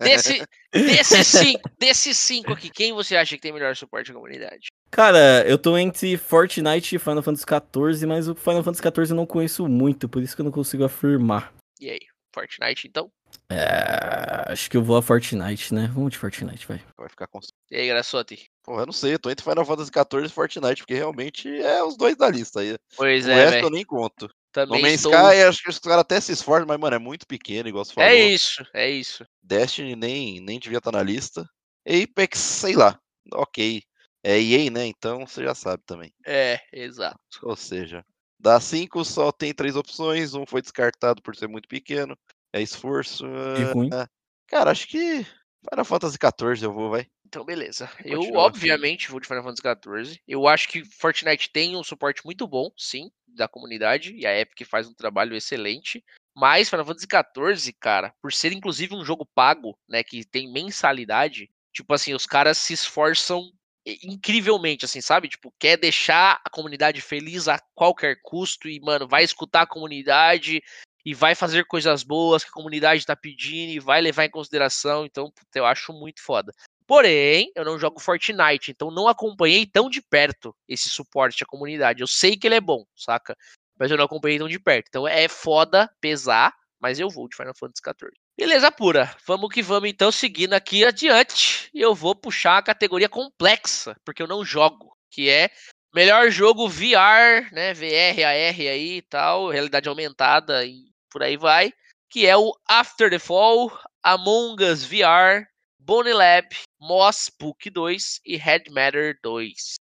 Desse, desses cinco, desses cinco aqui, quem você acha que tem melhor suporte à comunidade? Cara, eu tô entre Fortnite e Final Fantasy XIV, mas o Final Fantasy XIV eu não conheço muito, por isso que eu não consigo afirmar. E aí? Fortnite, então? É, acho que eu vou a Fortnite, né? Vamos de Fortnite, vai. Vai ficar com. E aí, Graçote? Porra, eu não sei, eu tô entre Final Fantasy XIV e Fortnite, porque realmente é os dois da lista aí. Pois o é, resto velho. eu nem conto. No Também Man's estou... Sky, acho que os caras até se esforçam, mas, mano, é muito pequeno, igual você falou. É isso, é isso. Destiny nem, nem devia estar na lista. Apex, sei lá. Ok. É EA, né? Então você já sabe também. É, exato. Ou seja, das cinco só tem três opções. Um foi descartado por ser muito pequeno. É esforço. E ah, ruim. ah. Cara, acho que Final Fantasy XIV eu vou, vai. Então, beleza. Eu, Continua. obviamente, vou de Final Fantasy XIV. Eu acho que Fortnite tem um suporte muito bom, sim. da comunidade, e a Epic faz um trabalho excelente. Mas Final Fantasy XIV, cara, por ser inclusive um jogo pago, né, que tem mensalidade, tipo assim, os caras se esforçam incrivelmente, assim, sabe? Tipo, quer deixar a comunidade feliz a qualquer custo e, mano, vai escutar a comunidade e vai fazer coisas boas que a comunidade tá pedindo e vai levar em consideração. Então, eu acho muito foda. Porém, eu não jogo Fortnite, então não acompanhei tão de perto esse suporte à comunidade. Eu sei que ele é bom, saca? Mas eu não acompanhei tão de perto. Então é foda pesar, mas eu vou de Final Fantasy XIV. Beleza pura. Vamos que vamos então, seguindo aqui adiante. E eu vou puxar a categoria complexa, porque eu não jogo, que é melhor jogo VR, né? VR, AR aí e tal, realidade aumentada e por aí vai. Que é o After the Fall, Among Us VR, Bonnie Lab, Moss Book 2 e Head Matter 2.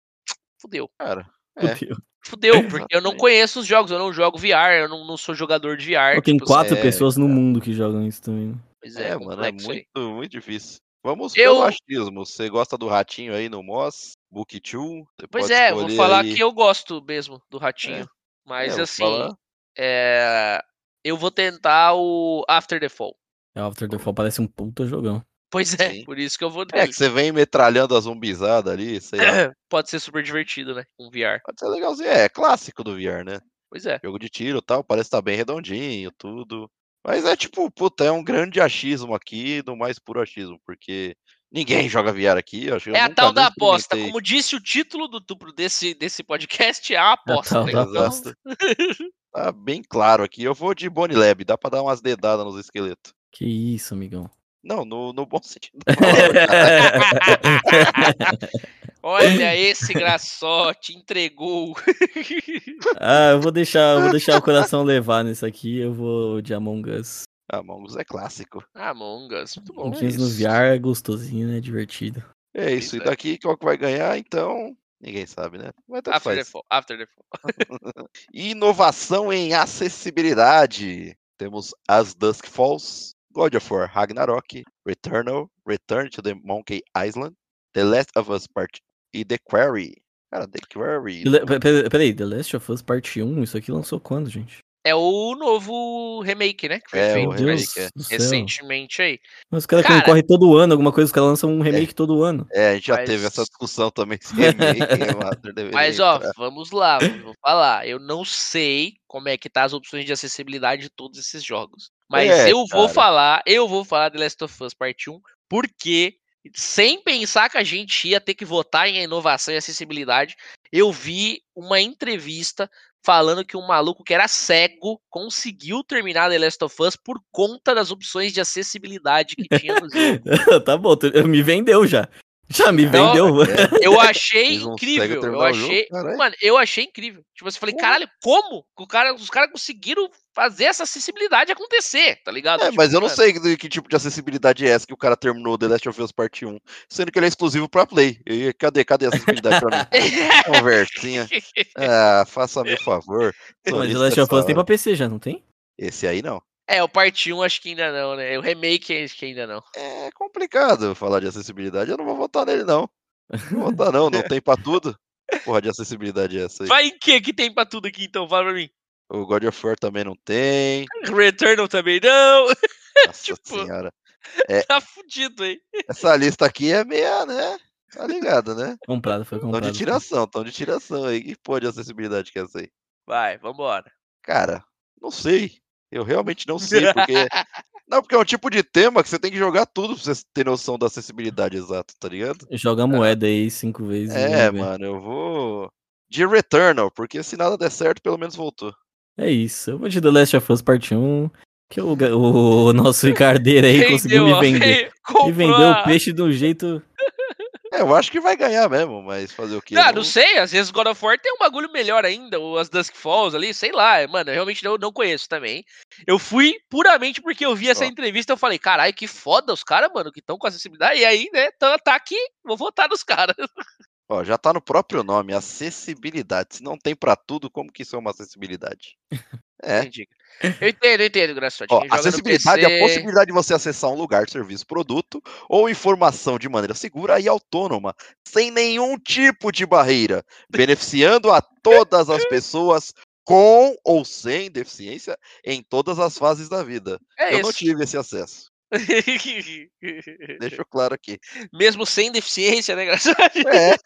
Fudeu. Cara, é. Fudeu. Fudeu, porque eu não conheço os jogos, eu não jogo VR, eu não, não sou jogador de VR. Pô, Tem tipo, quatro é, pessoas no cara. mundo que jogam isso também. né? Pois É, é, mano, é aí. muito, muito difícil. Vamos Eu- pelo achismo. Você gosta do ratinho aí no Moss, Book 2? Você Pois é, vou falar aí. que eu gosto mesmo do ratinho. Mas É, assim, é, eu vou tentar o After the Fall. É, After the Fall parece um puta jogão. Pois é, Sim. por isso que eu vou É nele. que você vem metralhando a zumbizada ali, sei lá. Pode ser super divertido, né? Com VR. Pode ser legalzinho. É, é clássico do VR, né? Pois é. Jogo de tiro e tal, parece estar bem redondinho, tudo. Mas é tipo, puta, é um grande achismo aqui, do mais puro achismo, porque ninguém joga VR aqui. eu Acho que eu É a tal da aposta. Como disse o título do duplo desse, desse podcast, é a aposta. tal né? da Então, aposta. Tá bem claro aqui. Eu vou de Bonnie Lab, dá pra dar umas dedadas nos esqueletos. Que isso, amigão. Não, no, no bom sentido. Olha esse graçote, entregou. ah, eu vou deixar, eu vou deixar o coração levar nisso aqui. Eu vou de Among Us. Among Us é clássico. Among Us, muito bom. Among Us no. VR é gostosinho, né? Divertido. É isso. E é. daqui, qual que vai ganhar, então? Ninguém sabe, né? Mas tanto After the. Fall. After the Fall. Inovação em acessibilidade. Temos As Dusk Falls, God of War Ragnarok, Returnal, Return to the Monkey Island, The Last of Us Part e The Quarry. Cara, The Quarry. Pe- Peraí, The Last of Us Parte 1, isso aqui lançou quando, gente? É o novo remake, né? Que foi É, o feito Deus é. recentemente aí. Mas os caras Cara- concorrem todo ano, alguma coisa, os caras lançam um remake todo ano. É, a gente já Mas- teve essa discussão também. Remake, Mas, ó, vamos lá, vou falar. Eu não sei como é que tá as opções de acessibilidade de todos esses jogos. Mas É, eu vou cara. falar, eu vou falar The Last of Us Part 1, porque, sem pensar que a gente ia ter que votar em inovação e acessibilidade, eu vi uma entrevista falando que um maluco que era cego conseguiu terminar The Last of Us por conta das opções de acessibilidade que tinha no jogo. tá bom, tu- me vendeu já. Já me Não, vendeu. Eu achei não incrível. Eu jogo, achei. Mano, eu achei incrível. Tipo, assim, falei, Porra. caralho, como que o cara, os caras conseguiram fazer essa acessibilidade acontecer, tá ligado? É, Tipo, mas eu não mano, sei de que tipo de acessibilidade é essa que o cara terminou The Last of Us Part 1, sendo que ele é exclusivo pra Play. E cadê, cadê a acessibilidade pra mim? Conversinha. Ah, faça-me o favor. Mas The Last of Us tem pra. PC já, não tem? Esse aí não. É, o parte 1 acho que ainda não, né? O remake acho que ainda não. É complicado falar de acessibilidade. Eu não vou votar nele, não. Não vou votar, não. Não tem pra tudo. Porra de acessibilidade é essa aí. Vai em que que tem pra tudo aqui, então? Fala pra mim. O God of War também não tem. Returnal também não. Nossa Tipo, senhora. tá fudido, hein? Essa lista aqui é meia, né? Tá ligado, né? Comprado, foi Tão comprado. de tiração, tão de tiração aí. Que porra de acessibilidade que é essa aí? Vai, vambora. Cara, não sei. Eu realmente não sei, porque. Não, porque é um tipo de tema que você tem que jogar tudo pra você ter noção da acessibilidade exata, tá ligado? Joga a moeda aí cinco vezes. É, ver. mano, eu vou. De Returnal, porque se nada der certo, pelo menos voltou. É isso. Eu vou de The Last of Us Part 1. Que o, o nosso Ricardeiro aí conseguiu me vender. fe- comprou E vendeu o peixe de um jeito. É, eu acho que vai ganhar mesmo, mas fazer o quê? Não, não sei, às vezes God of War tem um bagulho melhor ainda, ou as Dusk Falls ali, sei lá, mano, eu realmente não, não conheço também. Eu fui puramente porque eu vi essa Ó. entrevista e eu falei, caralho, que foda os caras, mano, que estão com acessibilidade, e aí, né, tá, tá aqui, vou votar nos caras. Ó, já tá no próprio nome, acessibilidade. Se não tem pra tudo, como que isso é uma acessibilidade? É. Entendi. Eu entendo, eu entendo, Graçote. Ó, acessibilidade é a possibilidade de você acessar um lugar, serviço, produto ou informação de maneira segura e autônoma, sem nenhum tipo de barreira, beneficiando a todas as pessoas com ou sem deficiência em todas as fases da vida. É eu não isso. tive esse acesso. Deixo claro aqui. Mesmo sem deficiência, né, Graças É,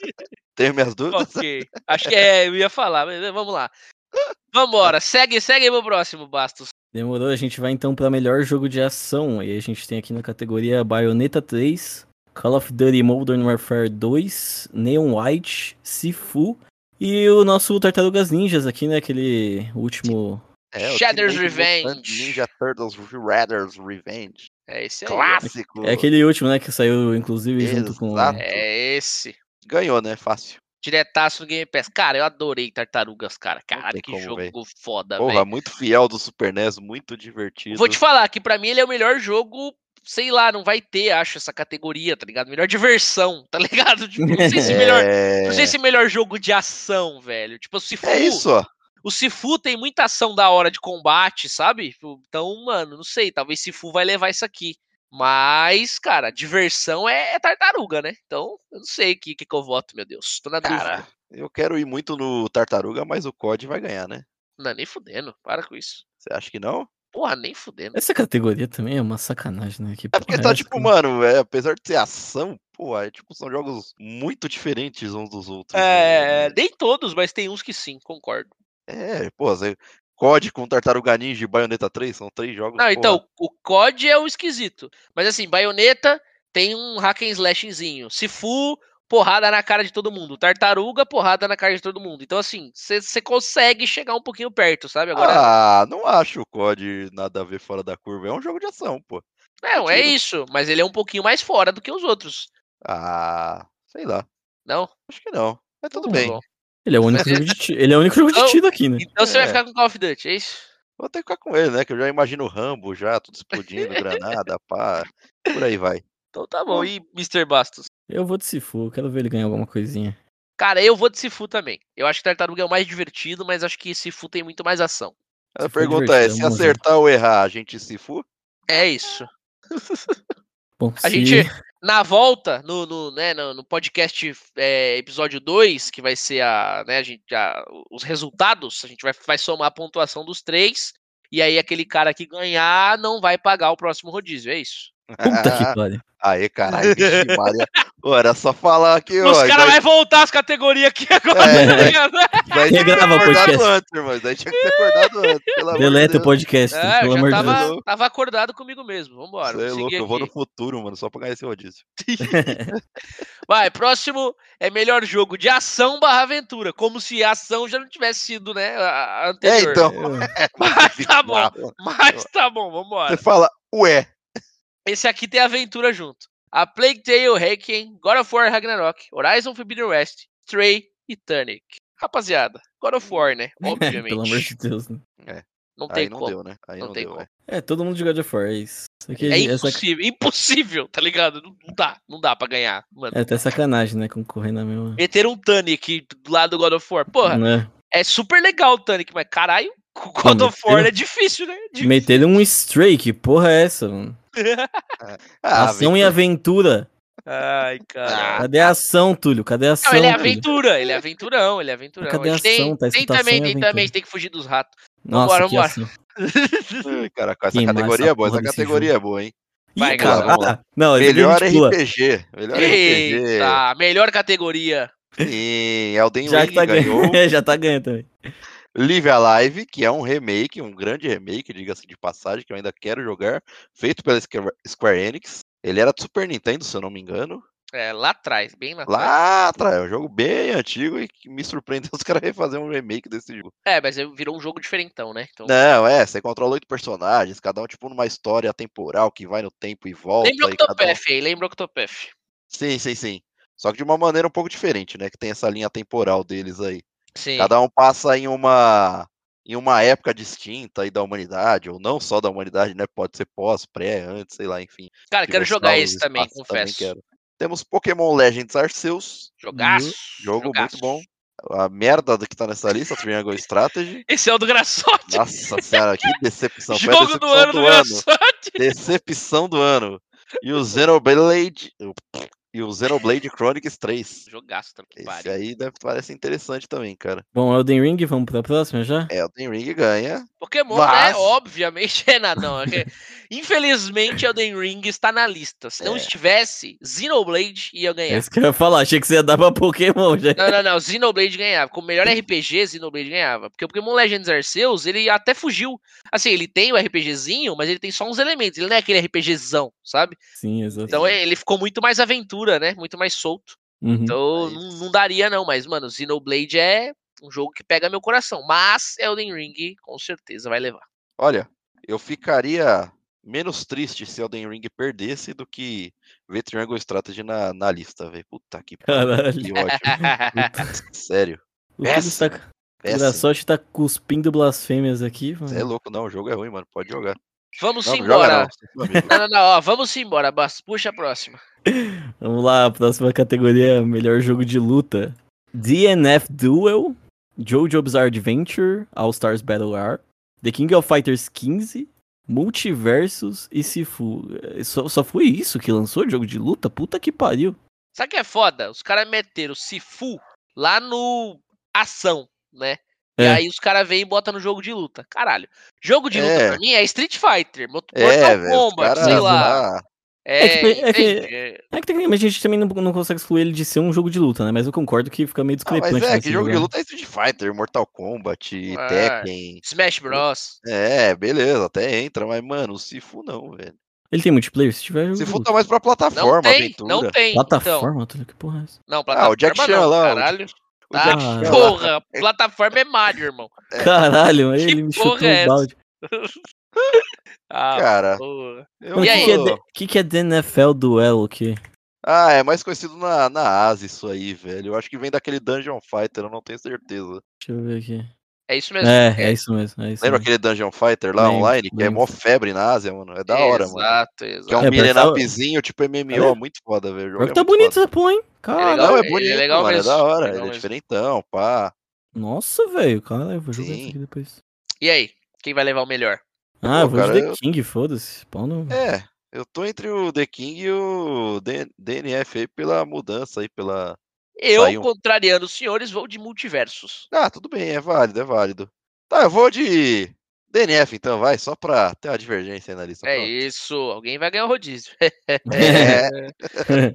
tenho minhas dúvidas. Ok. Acho que é, eu ia falar, mas vamos lá. Vambora, segue, segue aí pro próximo, Bastos. Demorou, a gente vai então pra melhor jogo de ação. E a gente tem aqui na categoria Bayonetta 3, Call of Duty Modern Warfare 2, Neon White, Sifu e o nosso Tartarugas Ninjas aqui, né? Aquele último. É, Shadow's Revenge. Ninja Turtles Shredder's Revenge. É esse aí. Clássico. É aquele último, né? Que saiu inclusive junto com. Exato. É esse. Ganhou, né? Fácil. Diretaço no Game Pass. Cara, eu adorei Tartarugas, cara. Caralho, que como, jogo foda, Porra, velho. muito fiel do Super NES, muito divertido. Vou te falar que pra mim ele é o melhor jogo, sei lá, não vai ter, acho, essa categoria, tá ligado? Melhor diversão, tá ligado? Tipo, não sei se melhor, é... não sei se melhor jogo de ação, velho. Tipo, o Sifu, é isso, ó. o Sifu tem muita ação da hora de combate, sabe? Então, mano, não sei, talvez Sifu vai levar isso aqui. Mas, cara, diversão é, é tartaruga, né? Então, eu não sei o que, que, que eu voto, meu Deus. Tô na Cara, dúvida. eu quero ir muito no Tartaruga, mas o COD vai ganhar, né? Não, nem fudendo, para com isso. Você acha que não? Porra, nem fudendo. Essa categoria também é uma sacanagem, né? Que É porque tá essa, tipo, mano, é, apesar de ser ação, pô, é, tipo, são jogos muito diferentes uns dos outros. É, né? nem todos, mas tem uns que sim, concordo. É, pô, você... COD com Tartaruga Ninja e Bayonetta 3 são três jogos. Não, porra, então, o COD é o esquisito. Mas assim, Bayonetta tem um hack and slashzinho. Sifu, porrada na cara de todo mundo. Tartaruga, porrada na cara de todo mundo. Então, assim, você consegue chegar um pouquinho perto, sabe? Agora, Ah, não acho o COD nada a ver fora da curva. É um jogo de ação, pô. não, é isso. Mas ele é um pouquinho mais fora do que os outros. Ah, sei lá. Não? Acho que não. Mas tudo bem. bom. Ele é o único jogo de tiro. Ele é o único jogo de Então- tiro aqui, né? Então você vai É. ficar com Call of Duty, é isso? Vou ter que ficar com ele, né? Que eu já imagino o Rambo já, tudo explodindo, granada, pá. Por aí vai. Então tá bom. E Mr. Bastos? Eu vou de Sifu, quero ver ele ganhar alguma coisinha. Cara, eu vou de Sifu também. Eu acho que Tartaruga é o mais divertido, mas acho que Sifu tem muito mais ação. A for pergunta é, divertido, se acertar ou errar, a gente se fu? É isso. Bom, A se... gente, na volta, no, no, né, no, no podcast é, episódio 2, que vai ser a, né, a gente, a- os resultados, a gente vai, vai somar a pontuação dos três, e aí aquele cara que ganhar não vai pagar o próximo rodízio, é isso? Puta que pariu. Aê, caralho, vixe, Maria. Pô, era só falar aqui, ó. Os caras aí- vão voltar as categorias aqui agora, É, é. ligado? isso aí tinha que ter acordado podcast. antes, irmão. Isso aí tinha que ter acordado antes, pelo amor de Deleta o podcast, É, pelo amor de Deus. tava, tava acordado comigo mesmo. Vambora, Você é vamos louco, seguir eu vou no aqui. futuro, mano, só pra ganhar esse rodízio. Vai, próximo é melhor jogo de ação barra aventura, como se a ação já não tivesse sido, né, a É, anterior. então. Mas tá bom, mas tá bom, vambora. Você fala, ué. Esse aqui tem aventura junto. A Plague Tale, Requiem, God of War Ragnarok, Horizon Forbidden West, Stray e Tunic. Rapaziada, God of War, né? Obviamente. Pelo amor de Deus, né? Não tem Aí não como. deu, né? Aí Não não, tem deu, como. é. É, todo mundo de God of War, é isso. Isso aqui, É essa- impossível, impossível, tá ligado? Não, não dá, não dá pra ganhar. Mano. é até sacanagem, né? Concorrer na mesma. Meter um Tunic do lado do God of War. Porra, Né? é super legal o Tunic, mas caralho, o Pô, God of War é difícil, né? Difícil. Meter um Stray, que porra é essa, mano? Ah, ação e aventura. Ai, cara. Cadê a ação, Túlio? Cadê a ação? Não, ele é Túlio? aventura, ele é aventurão, ele é aventurão. Cadê A a gente tem, ação? Tá tem também, ação tem também, aventura. a gente tem que fugir dos ratos. Nossa, Vambora, vambora. ação. Ui, Cara, essa Queimar categoria essa é boa, essa categoria é boa, hein? Vai, Ih, cara, vamos lá. ah, não, Melhor. RPG. Melhor RPG. Eita, melhor categoria. Sim, Elden Já Ring que tá ganhou. ganhando. já tá ganhando também. Live Alive, que é um remake, um grande remake, diga-se de passagem, que eu ainda quero jogar, feito pela Square Enix. Ele era do Super Nintendo, se eu não me engano. É, lá atrás, bem lá atrás. Lá atrás, é um jogo bem antigo e que me surpreendeu os caras refazer um remake desse jogo. É, mas virou um jogo diferentão, né? Então, Não, é, você controla oito personagens, cada um tipo numa história temporal que vai no tempo e volta. lembra o cada um- Octopath aí, lembra o Octopath. Sim, sim, sim. Só que de uma maneira um pouco diferente, né? Que tem essa linha temporal deles aí. Sim. Cada um passa em uma em uma época distinta aí da humanidade, ou não só da humanidade, né? Pode ser pós, pré, antes, sei lá, enfim. Cara, quero jogar esse também, também confesso. quero. Temos Pokémon Legends Arceus, Jogaço. jogo jogaço. muito bom. A merda do que tá nessa lista, Triangle Strategy. Esse é o do Graçote. Nossa senhora, que decepção. Jogo do decepção ano do Graçote. Decepção do ano. E o Xenoblade. E o Xenoblade Chronicles 3. Jogaço, tá que Esse pariu. aí deve parecer interessante também, cara. Bom, Elden Ring, vamos pra próxima já? Elden Ring ganha. Pokémon, Mas- né? Obviamente é nada, não. é que- Infelizmente, Elden Ring está na lista. Se não É. estivesse, Xenoblade ia É ganhar. isso que eu ia falar, achei que você ia dar pra Pokémon já. Não, não, não. Xenoblade ganhava. Como melhor RPG, Xenoblade ganhava. Porque o Pokémon Legends Arceus, ele até fugiu. Assim, ele tem o RPGzinho, mas ele tem só uns elementos. Ele não é aquele RPGzão, sabe? Sim, exato. Então ele ficou muito mais aventura, né? Muito mais solto. Uhum. Então Mas- não, não daria, não. Mas, mano, Xenoblade é um jogo que pega meu coração. Mas Elden Ring, com certeza, vai levar. Olha, eu ficaria menos triste se Elden Ring perdesse do que ver Triangle Strategy na, na lista, velho. Puta que. Caralho. Que ótimo. Sério. O Lucas tá, Péssimo. da sorte tá cuspindo blasfêmias aqui. Você é louco, não. O jogo é ruim, mano. Pode jogar. Vamos Não, embora. joga não. é. Não, não, não, ó, vamos embora, Bas. Puxa a próxima. Vamos lá, próxima categoria, melhor jogo de luta. DNF Duel, JoJo Bizarre Adventure, All Stars Battle R, The King of Fighters 15, Multiversus e Sifu. Eh, Só, só foi isso que lançou jogo de luta? Puta que pariu. Sabe o que é foda? Os caras meteram o Sifu lá no ação, né? E É. aí os caras vêm e botam no jogo de luta. Caralho. Jogo de luta É. pra mim é Street Fighter, É, Mortal os Kombat, sei lá. É, É que- é que-? É. É que tecnicamente a gente também não, não consegue excluir ele de ser um jogo de luta, né? Mas eu concordo que fica meio Ah, discrepante. mas é, nesse que jogo de lugar. luta é Street Fighter, Mortal Kombat, É. Tekken. Smash Bros. É, beleza, até entra, mas, mano, o Sifu não, velho. Ele tem multiplayer? Se tiver Sifu luta. tá mais pra Não plataforma, tem, aventura. não tem. Então, Plataforma? Então. Que porra é essa? não, Ah, plataforma o Jack Chan não, lá, caralho. O Ah, Jack Chan lá. porra, plataforma é Mario, irmão. Caralho, Que ele me chutou é o balde. Ah, Cara, porra. eu O E que, é que, que é DNFL Duelo? Que... Ah, é mais conhecido na, na Ásia isso aí, velho. Eu acho que vem daquele Dungeon Fighter, eu não tenho certeza. Deixa eu ver aqui. É isso mesmo. É, é isso mesmo. É isso Lembra mesmo. aquele Dungeon Fighter lá online, que é mó febre na Ásia, mano? É da hora, mano. Exato, exato. Que é um É, upzinho, tipo MMO, É. muito foda, velho. O jogo Pior que é tá bonito foda. essa porra, hein? Caralho. legal, Não, é ele é bonito, legal mano, mesmo, é da hora, legal ele é mesmo. diferentão, pá. Nossa, velho. Caralho, eu vou jogar Sim. isso aqui depois. E aí? Quem vai levar o melhor? Ah, Pô, eu vou cara, de The eu- King, foda-se. No... É, eu tô entre o The King e o D- DNF aí pela mudança aí, pela... Eu, Saiu. contrariando os senhores, vou de multiversos. Ah, tudo bem, é válido, é válido. Tá, eu vou de DNF então, vai, só pra ter uma divergência aí na lista. É pronto. isso, alguém vai ganhar o rodízio. É,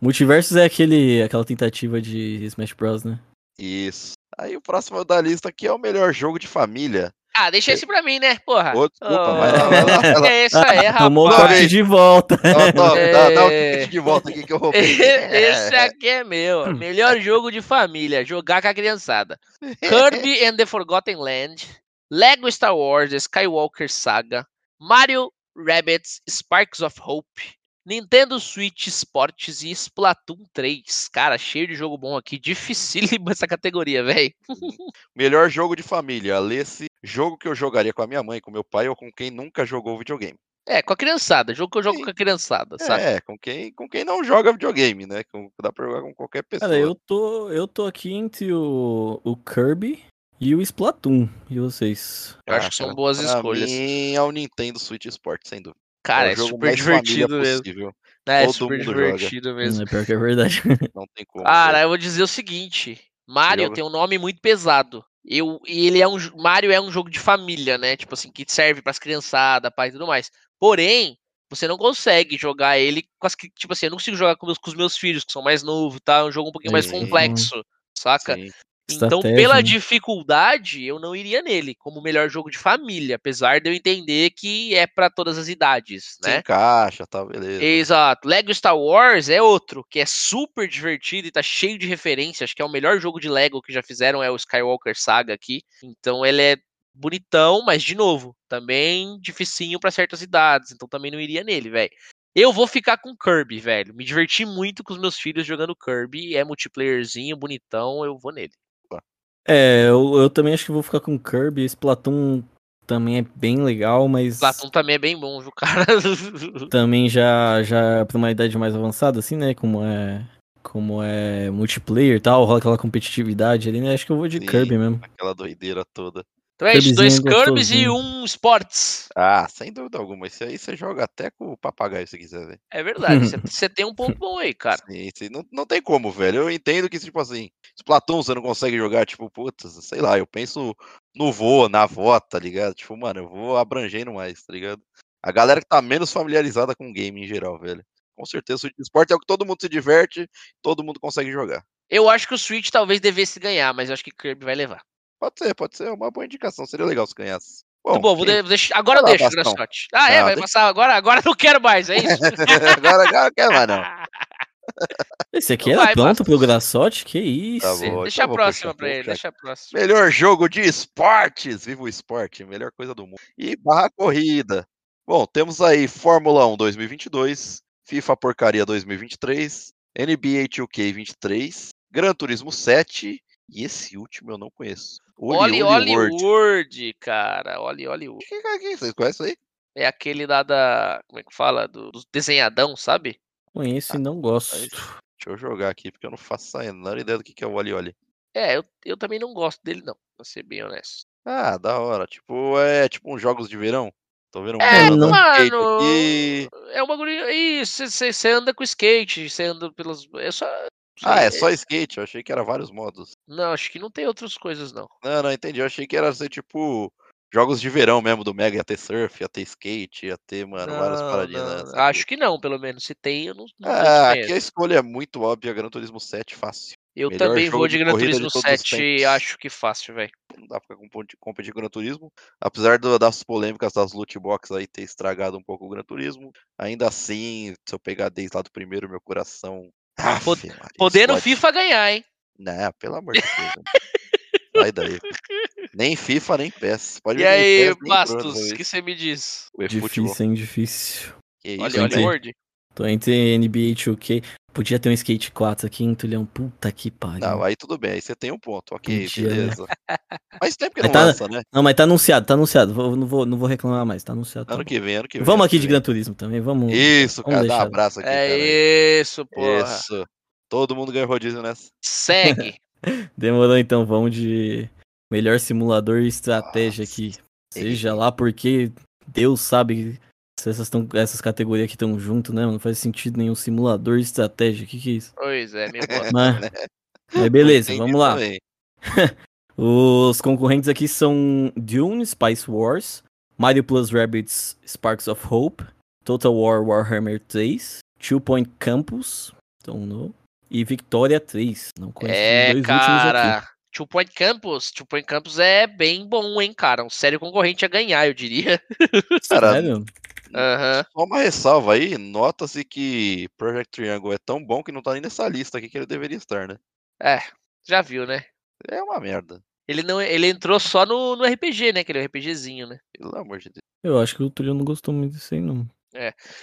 Multiversos é aquele, aquela tentativa de Smash Bros, né? isso. Aí o próximo da lista aqui é o melhor jogo de família. Ah, deixa esse pra mim, né, porra? Ô, desculpa, Oh, vai lá, vai lá, vai lá. É isso aí, Tomou o rapaz. corte de volta. Ó, Tom, dá, dá o É. ticket de volta aqui que eu roubei. Esse aqui é meu. Melhor jogo de família. Jogar com a criançada. Kirby and the Forgotten Land. Lego Star Wars The Skywalker Saga. Mario Rabbids Sparks of Hope. Nintendo Switch Sports e Splatoon 3. Cara, cheio de jogo bom aqui. Dificílimo essa categoria, velho. Melhor jogo de família. Lesse jogo que eu jogaria com a minha mãe, com meu pai ou com quem nunca jogou videogame. É, com a criançada. Jogo que eu jogo Sim. com a criançada, sabe? É, com quem, com quem não joga videogame, né? Com, dá pra jogar com qualquer pessoa. Cara, eu tô, eu tô aqui entre o, o Kirby e o Splatoon. E vocês? Eu acho que são cara, boas pra escolhas. Mim é o Nintendo Switch Sport, sem dúvida. Cara, é é, super divertido mesmo. possível. É, Todo super mundo joga. divertido mesmo. É pior que é verdade. Não tem como. Cara, eu vou dizer o seguinte: Mario tem um nome muito pesado. Eu, e ele é um Mario é um jogo de família, né? Tipo assim, que serve pras criançadas, pai e tudo mais. Porém, você não consegue jogar ele com as que, tipo assim, eu não consigo jogar com, meus- com os meus filhos que são mais novos, tá? É um jogo um pouquinho mais complexo, saca? Sim. Então, pela né? dificuldade, eu não iria nele como o melhor jogo de família, apesar de eu entender que é pra todas as idades, Se né? encaixa, tá, beleza. Exato. Lego Star Wars é outro, que é super divertido e tá cheio de referências. Acho que é o melhor jogo de Lego que já fizeram, é o Skywalker Saga aqui. Então ele é bonitão, mas de novo, também dificinho pra certas idades. Então também não iria nele, velho. Eu vou ficar com Kirby, velho. Me diverti muito com os meus filhos jogando Kirby. É multiplayerzinho, bonitão, eu vou nele. É, eu, eu também acho que vou ficar com Kirby. Splatoon também é bem legal, mas Platon também é bem bom, viu, cara? também já, já pra uma idade mais avançada, assim, né? Como é. Como é multiplayer e tal, rola aquela competitividade ali, né? Acho que eu vou de Sim. Kirby mesmo. Aquela doideira toda. Então é isso, dois Kirby's e um Sports. Ah, sem dúvida alguma. Isso aí você joga até com o papagaio se quiser, velho. É verdade, você- tem um ponto bom aí, cara. Sim, sim. Não, não tem como, velho. Eu entendo que, tipo assim, Splatoon você não consegue jogar, tipo, putz, sei lá, eu penso no vô, na avó, tá ligado? Tipo, mano, eu vou abrangendo mais, tá ligado? A galera que tá menos familiarizada com o game em geral, velho. Com certeza, o Switch Sport é o que todo mundo se diverte, todo mundo consegue jogar. Eu acho que o Switch talvez devesse ganhar, mas eu acho que Kirby vai levar. Pode ser, pode ser uma boa indicação. Seria legal se ganhasse. Muito bom, vou quem- de- deixa- agora eu lá, deixo o. Graçote. Ah, é? Ah, Vai deixa- passar agora? Agora eu não quero mais, é isso? agora, agora não quer mais, não. Esse aqui era vai, pronto pro Graçote? Que isso. Tá bom. deixa a então vou próxima puxar, pra vou ele, deixa a próxima. Melhor jogo de esportes! Viva o esporte, melhor coisa do mundo. E barra corrida. Bom, temos aí Fórmula 1 2022, FIFA Porcaria 2023, NBA 2K23, Gran Turismo 7 e esse último eu não conheço. Oli Oli. World, cara. Oli Oli World. Que que é que é? Vocês conhecem aí? É aquele lá da. Como é que fala? Do, do desenhadão, sabe? Conheço Ah, e não gosto. Aí, Deixa eu jogar aqui, porque eu não faço a menor ideia do que que é o Oli Oli. É, eu, eu também não gosto dele, não, pra ser bem honesto. Ah, da hora. Tipo, é tipo uns jogos de verão. Tô vendo um É, de skate mano. aqui. É um bagulho. Isso, você anda com skate, você anda pelas. É só. Ah, é só skate? Eu achei que era vários modos. Não, acho que não tem outras coisas, não. Não, não, entendi. Eu achei que era ser tipo jogos de verão mesmo do Mega. Ia ter surf, ia ter skate, ia ter, mano, várias Não, paradinhas. não, nessa Acho que não, pelo menos. Se tem, eu não, não Ah, aqui a escolha é muito óbvia. Gran Turismo 7, fácil. Eu melhor também vou de de Gran de Turismo os 7, tempos. acho que fácil, velho. Não dá pra competir com o Gran Turismo. Apesar do- das polêmicas das loot box aí ter estragado um pouco o Gran Turismo. Ainda assim, se eu pegar desde lá do primeiro, meu coração. Aff, Pod- Maria, Podendo explode. FIFA ganhar, hein? Não, pelo amor de Deus. né? Sai daí. Nem FIFA, nem PES. Pode E aí, PES, Bastos, o que você me diz? Difícil, hein? Difícil. Que isso, Olha, olha Word. Tô entre NBA e 2K. Podia ter um Skate 4 aqui, hein, Tulhão? Puta que pariu. Não, aí tudo bem, aí você tem um ponto, ok, Podia, né? beleza. Mas tempo que Mas não tá- lança, né? Não, mas tá anunciado, tá anunciado. Vou- não, vou, não vou reclamar mais, tá anunciado. tá Ano bom. que vem, ano que vem. Vamos aqui de. Gran Turismo também, vamos. Isso, vamos cara, dá um abraço aqui, cara. É isso, porra. Isso. Todo mundo ganhou rodízio nessa. Segue. Demorou então, vamos de melhor simulador e estratégia Nossa. aqui. Seja lá porque Deus sabe se essas, tão, essas categorias aqui estão junto, né? Não faz sentido nenhum simulador e estratégia. O que, que é isso? pois é, meu bosta. Mas, mas beleza, vamos lá. Os concorrentes aqui são Dune, Spice Wars, Mario Plus Rabbids Sparks of Hope, Total War Warhammer 3, Two Point Campus, don't know, e Victoria 3. Não conheço os É, dois últimos aqui. cara. Two Point Campus. Two Point Campus é bem bom, hein, cara. Um sério concorrente a ganhar, eu diria. Cara, Sério? Aham. Só uma ressalva aí, nota-se que Project Triangle é tão bom que não tá nem nessa lista aqui que ele deveria estar, né? É, já viu, né? É uma merda. Ele não, ele entrou só no, no RPG, né? Aquele RPGzinho, né? Pelo amor de Deus. Eu acho que o Tulio não gostou muito disso aí, não.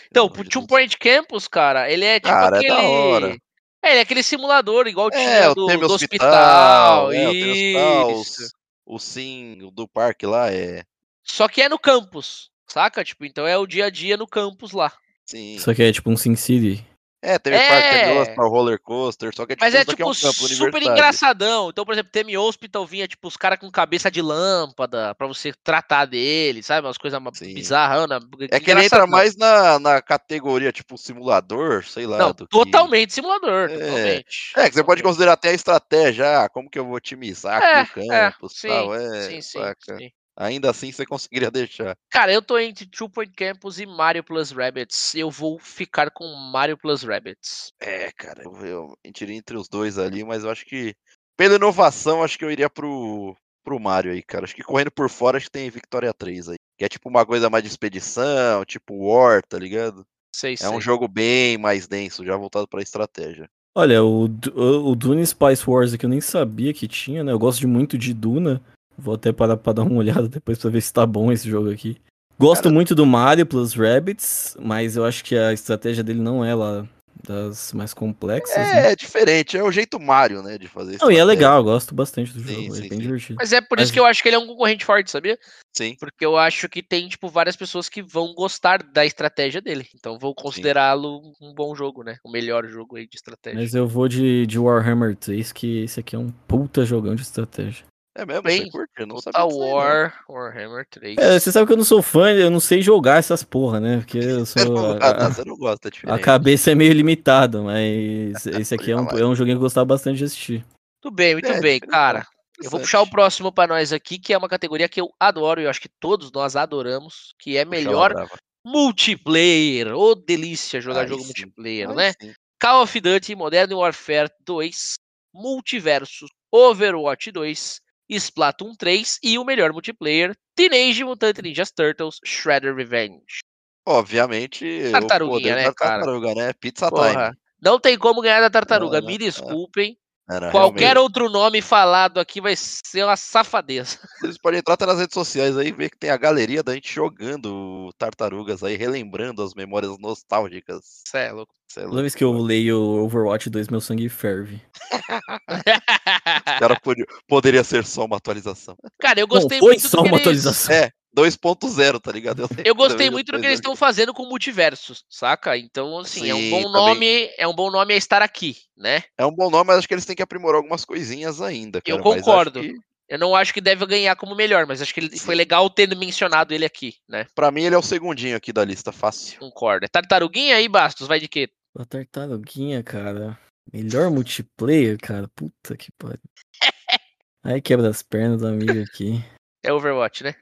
Então, pelo amor o Two. Point Campus, cara, ele é tipo Cara, é aquele. da hora. É, ele é aquele simulador, igual É, o do, do Hospital, hospital. é, o Teme Hospital, isso. os- o sim o do parque lá é. Só que é no campus, saca? Tipo, então é o dia a dia no campus lá. Sim. Só que é tipo um Sin City. É, teve É. parque, teve Hospital Roller Coaster, só que é tipo, Mas é isso daqui tipo um campo super engraçadão. Então, por exemplo, Teme Hospital vinha tipo os caras com cabeça de lâmpada pra você tratar dele, sabe? Umas coisas bizarras. É que ele entra mais na, na categoria, tipo, simulador, sei lá. Não, do que- totalmente simulador, É. totalmente. É, que você pode Totalmente. considerar até a estratégia, ah, como que eu vou otimizar É, aqui o é, campus e sim, tal, é, sim, sim, saca? sim. Ainda assim você conseguiria deixar. Cara, eu tô entre Two Point Campus e Mario Plus Rabbits. Eu vou ficar com Mario Plus Rabbits. É, cara, eu, eu entrei entre os dois ali, mas eu acho que, pela inovação, acho que eu iria pro, pro Mario aí, cara. Acho que correndo por fora, acho que tem Victoria 3 aí. Que é tipo uma coisa mais de expedição, tipo War, tá ligado? Sei, É sei. um jogo bem mais denso, já voltado pra estratégia. Olha, o, o o Dune Spice Wars aqui eu nem sabia que tinha, né? Eu gosto de muito de Duna. Vou até parar pra dar uma olhada depois pra ver se tá bom esse jogo aqui. Gosto Cara- muito do Mario plus Rabbids, mas eu acho que a estratégia dele não é lá das mais complexas. né? É, é diferente, é o jeito Mario, né, de fazer Não, e é legal, eu gosto bastante do Sim, jogo, sim, é bem sim. divertido. Mas é por Mas- isso que eu acho que ele é um concorrente forte, sabia? Sim, Porque eu acho que tem, tipo, várias pessoas que vão gostar da estratégia dele. Então vou considerá-lo um bom jogo, né? O melhor jogo aí de estratégia. Mas eu vou de, de Warhammer 3, que esse aqui é um puta jogão de estratégia. É mesmo? Bem, Você curte? Eu não sabia Total aí, não. War, Warhammer 3. É, você sabe que eu não sou fã, eu não sei jogar essas porra, né? Porque eu sou. ah, A, tá, a- você não gosta, é a diferente. cabeça é meio limitada, mas esse aqui é um, é um joguinho que eu gostava bastante de assistir. Muito bem, muito É, bem, cara. Eu vou puxar o próximo pra nós aqui, que é uma categoria que eu adoro e eu acho que todos nós adoramos, que é melhor brava. multiplayer. Ô, delícia jogar Aí jogo sim, multiplayer, aí né? sim. Call of Duty Modern Warfare 2, Multiversus, Overwatch 2, Splatoon 3 e o melhor multiplayer, Teenage Mutant Ninja Turtles Shredder Revenge. Obviamente, Tartaruguinha, o poder né, da cara? tartaruga, né? Pizza Porra, time. não tem como ganhar da tartaruga, É, me é. desculpem. Era Qualquer realmente. outro nome falado aqui vai ser uma safadeza. Vocês podem entrar até nas redes sociais aí e ver que tem a galeria da gente jogando tartarugas aí, relembrando as memórias nostálgicas. Cê é louco. Cê é Toda louco. vez que eu leio Overwatch 2, meu sangue ferve. O cara podia- poderia ser só uma atualização. Cara, eu Não, gostei foi muito só uma eles... atualização. É, 2.0, tá ligado? lembro Eu gostei muito do que eles estão fazendo com multiversos, saca? Então, assim, é um Sim, bom também. nome, é um bom nome a estar aqui, né? É um bom nome, mas acho que eles têm que aprimorar algumas coisinhas ainda. Eu cara, mas acho concordo. que, Eu não acho que deve ganhar como melhor, mas acho que ele foi Sim. legal tendo mencionado ele aqui, né? pra mim, ele é o segundinho aqui da lista, fácil. Concordo. É tartaruguinha aí, Bastos, vai de quê? A tartaruguinha, cara. Melhor multiplayer, cara. Puta que pariu. Aí quebra as pernas do amigo aqui. É Overwatch, né?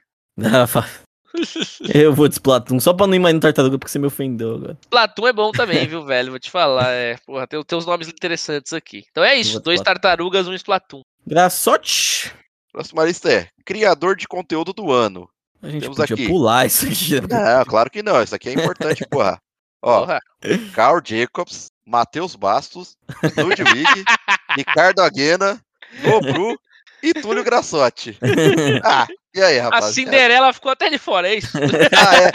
Ah, fa- Eu vou de Splatoon, só pra não ir mais no tartaruga, porque você me ofendeu agora. Platum é bom também, viu, velho? Vou te falar. É, porra, tem, tem uns nomes interessantes aqui. Então é isso: dois Splatoon. tartarugas, um Splatoon. Graçote! Próxima lista é Criador de Conteúdo do Ano. A gente Temos podia aqui. pular isso aqui. Não, claro que não, isso aqui é importante, porra. Ó, Porra. Carl Jacobs, Matheus Bastos, Ludwig, Ricardo Aguena, Nobru e Túlio Grassotti. Ah, e aí, A rapaz? Cinderela ficou até de fora, é isso? Ah, é.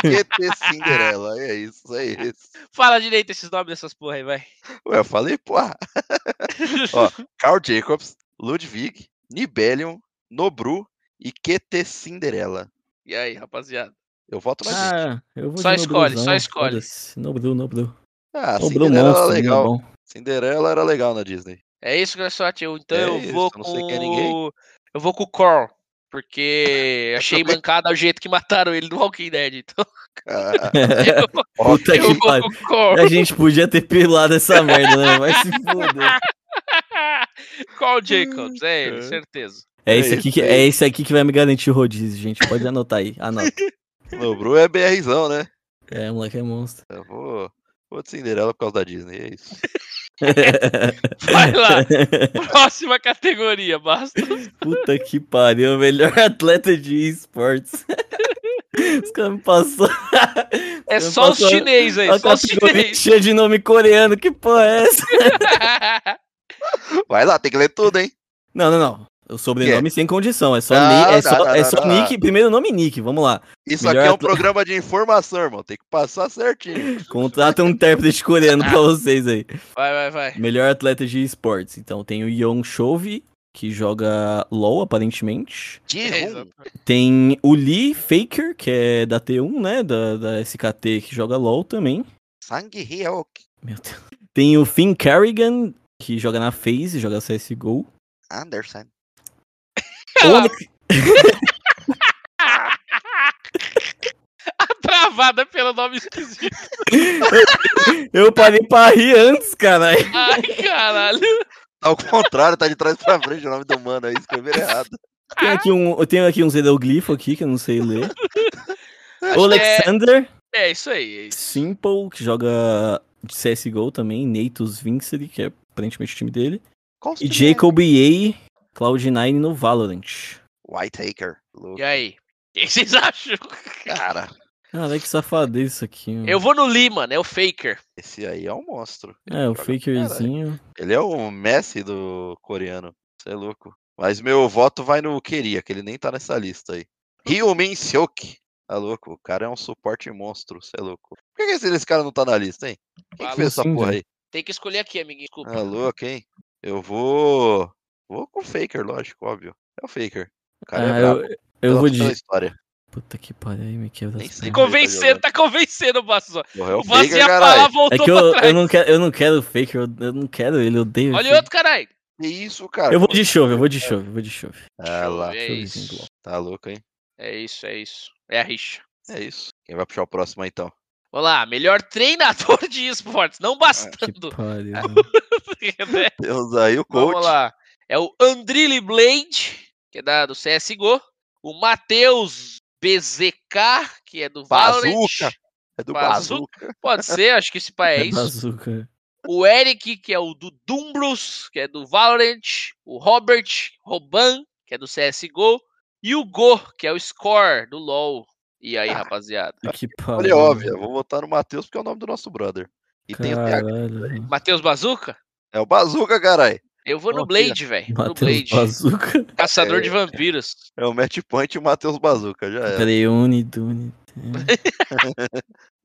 Tem a QT Cinderela. É isso, é isso. Fala direito esses nomes dessas porra aí, vai. Ué, eu falei, porra. Ó, Carl Jacobs, Ludwig, Nibelion, Nobru e QT Cinderela. E aí, rapaziada? Eu voto na gente. Ah, eu vou Só de escolhe, só escolhe. Nobru, Nobru. Ah, Nobru Cinderela era monstro, né, legal. bom. Cinderela era legal na Disney. É isso, Graçote. Então É eu isso, vou eu não com. sei quem é ninguém. Eu vou com o Cor. Porque achei também. mancada o jeito que mataram ele no Walking Dead. Então Ah, eu, Puta eu que pariu. o. A gente podia ter pilado essa merda, né? Vai se foder. Call Jacobs, é ele, É. certeza. É É esse, aqui isso que, é esse aqui que vai me garantir o rodízio, gente. Pode anotar aí. Anota. Nobru é BRzão, né? É, moleque é monstro. Eu vou, vou de Cinderela por causa da Disney, é isso. Vai lá. Próxima categoria, basta. Puta que pariu. Melhor atleta de esportes. Os caras me passou. É Os só os passou chinês aí, só os chinês. cheia de nome coreano. Que porra é essa? Vai lá, tem que ler tudo, hein? Não, não, não. O sobrenome sem condição. É só, Não, Ni- é não, só, não, é não, só não. Nick. Primeiro nome Nick. Vamos lá. Isso Melhor aqui é um programa de informação, irmão. Tem que passar certinho. Contrata um intérprete coreano pra vocês aí. Vai, vai, vai. Melhor atleta de esportes. Então tem o Young Chove, que joga LoL, aparentemente. É. Tem o Lee Faker, que é da T1, né? Da, da SKT, que joga LoL também. Sangue Ryok. Meu Deus. Tem o Finn Carrigan, que joga na FaZe, joga CSGO. Anderson. Onyx, Travada pelo nome esquisito. eu parei pra rir antes, caralho. Ai, caralho. Tá ao contrário, tá de trás pra frente o nome do mano aí, escreveram errado. Tem aqui um, eu tenho aqui uns hieroglifo aqui, que eu não sei ler. O é- Alexander É isso aí. É isso. Simple, que joga de CSGO também. Natus Vincere, que é aparentemente o time dele. E Jacob A. Cloud9 no Valorant. Whitehaker. Louco. E aí? O que vocês acham? Cara, Caralho, que safadeza isso aqui. mano. Eu vou no Lee, mano. É o Faker. esse aí é um monstro. É, o fakerzinho. Ele é o Messi do coreano. Você é louco. Mas meu voto vai no Queria, que ele nem tá nessa lista aí. Ryumin Seok. Tá louco? O cara é um suporte monstro. Você é louco. Por que, esse, esse cara não tá na lista, hein? Quem que fez essa porra aí? Tem que escolher aqui, amiguinho. Desculpa. Ah, louco, hein? Eu vou. Vou com o Faker, lógico, óbvio. É o Faker. O cara Ah, é brabo. eu, eu vou de. história. Puta que pariu, aí me quebra tá Convencendo, tá convencendo o. Porra, é o O Faker, ia falar, voltou É que pra eu, trás. eu, não quero, eu não quero o faker, eu, eu não quero ele, eu odeio Olha ele. outro, caralho. Que isso, cara? Eu vou de chove, eu vou de chove, eu vou de chove. Ah lá, É Chovezinho isso. tá louco, hein? É isso, é isso. É a rixa. É isso. Quem vai puxar o próximo aí, então? Vamos lá, melhor treinador de esportes. Não Que bastando. pariu. né? Temos aí o coach. Vamos lá. É o Andrilli Blade, que é da, do CSGO. O Matheus BZK, que é do Valorant. Bazuca. É do Bazuca. Bazuca. Pode ser, acho que esse pai é, É isso. bazuca. O Eric, que é o do Dumbrus, que é do Valorant. O Robert Roban, que é do CSGO. E o Go, que é o Score do LoL. E aí, Ah. rapaziada? Que óbvio. eu Vou votar no Matheus porque é o nome do nosso brother. E tem o TH. Caralho. Matheus Bazuca? É o Bazuca, caralho. Eu vou no Confia. Blade, velho. No Matheus Blade. Bazuca. Caçador É. de vampiros. É o Match Point e o Matheus Bazuca. Já era. Creune, Dune.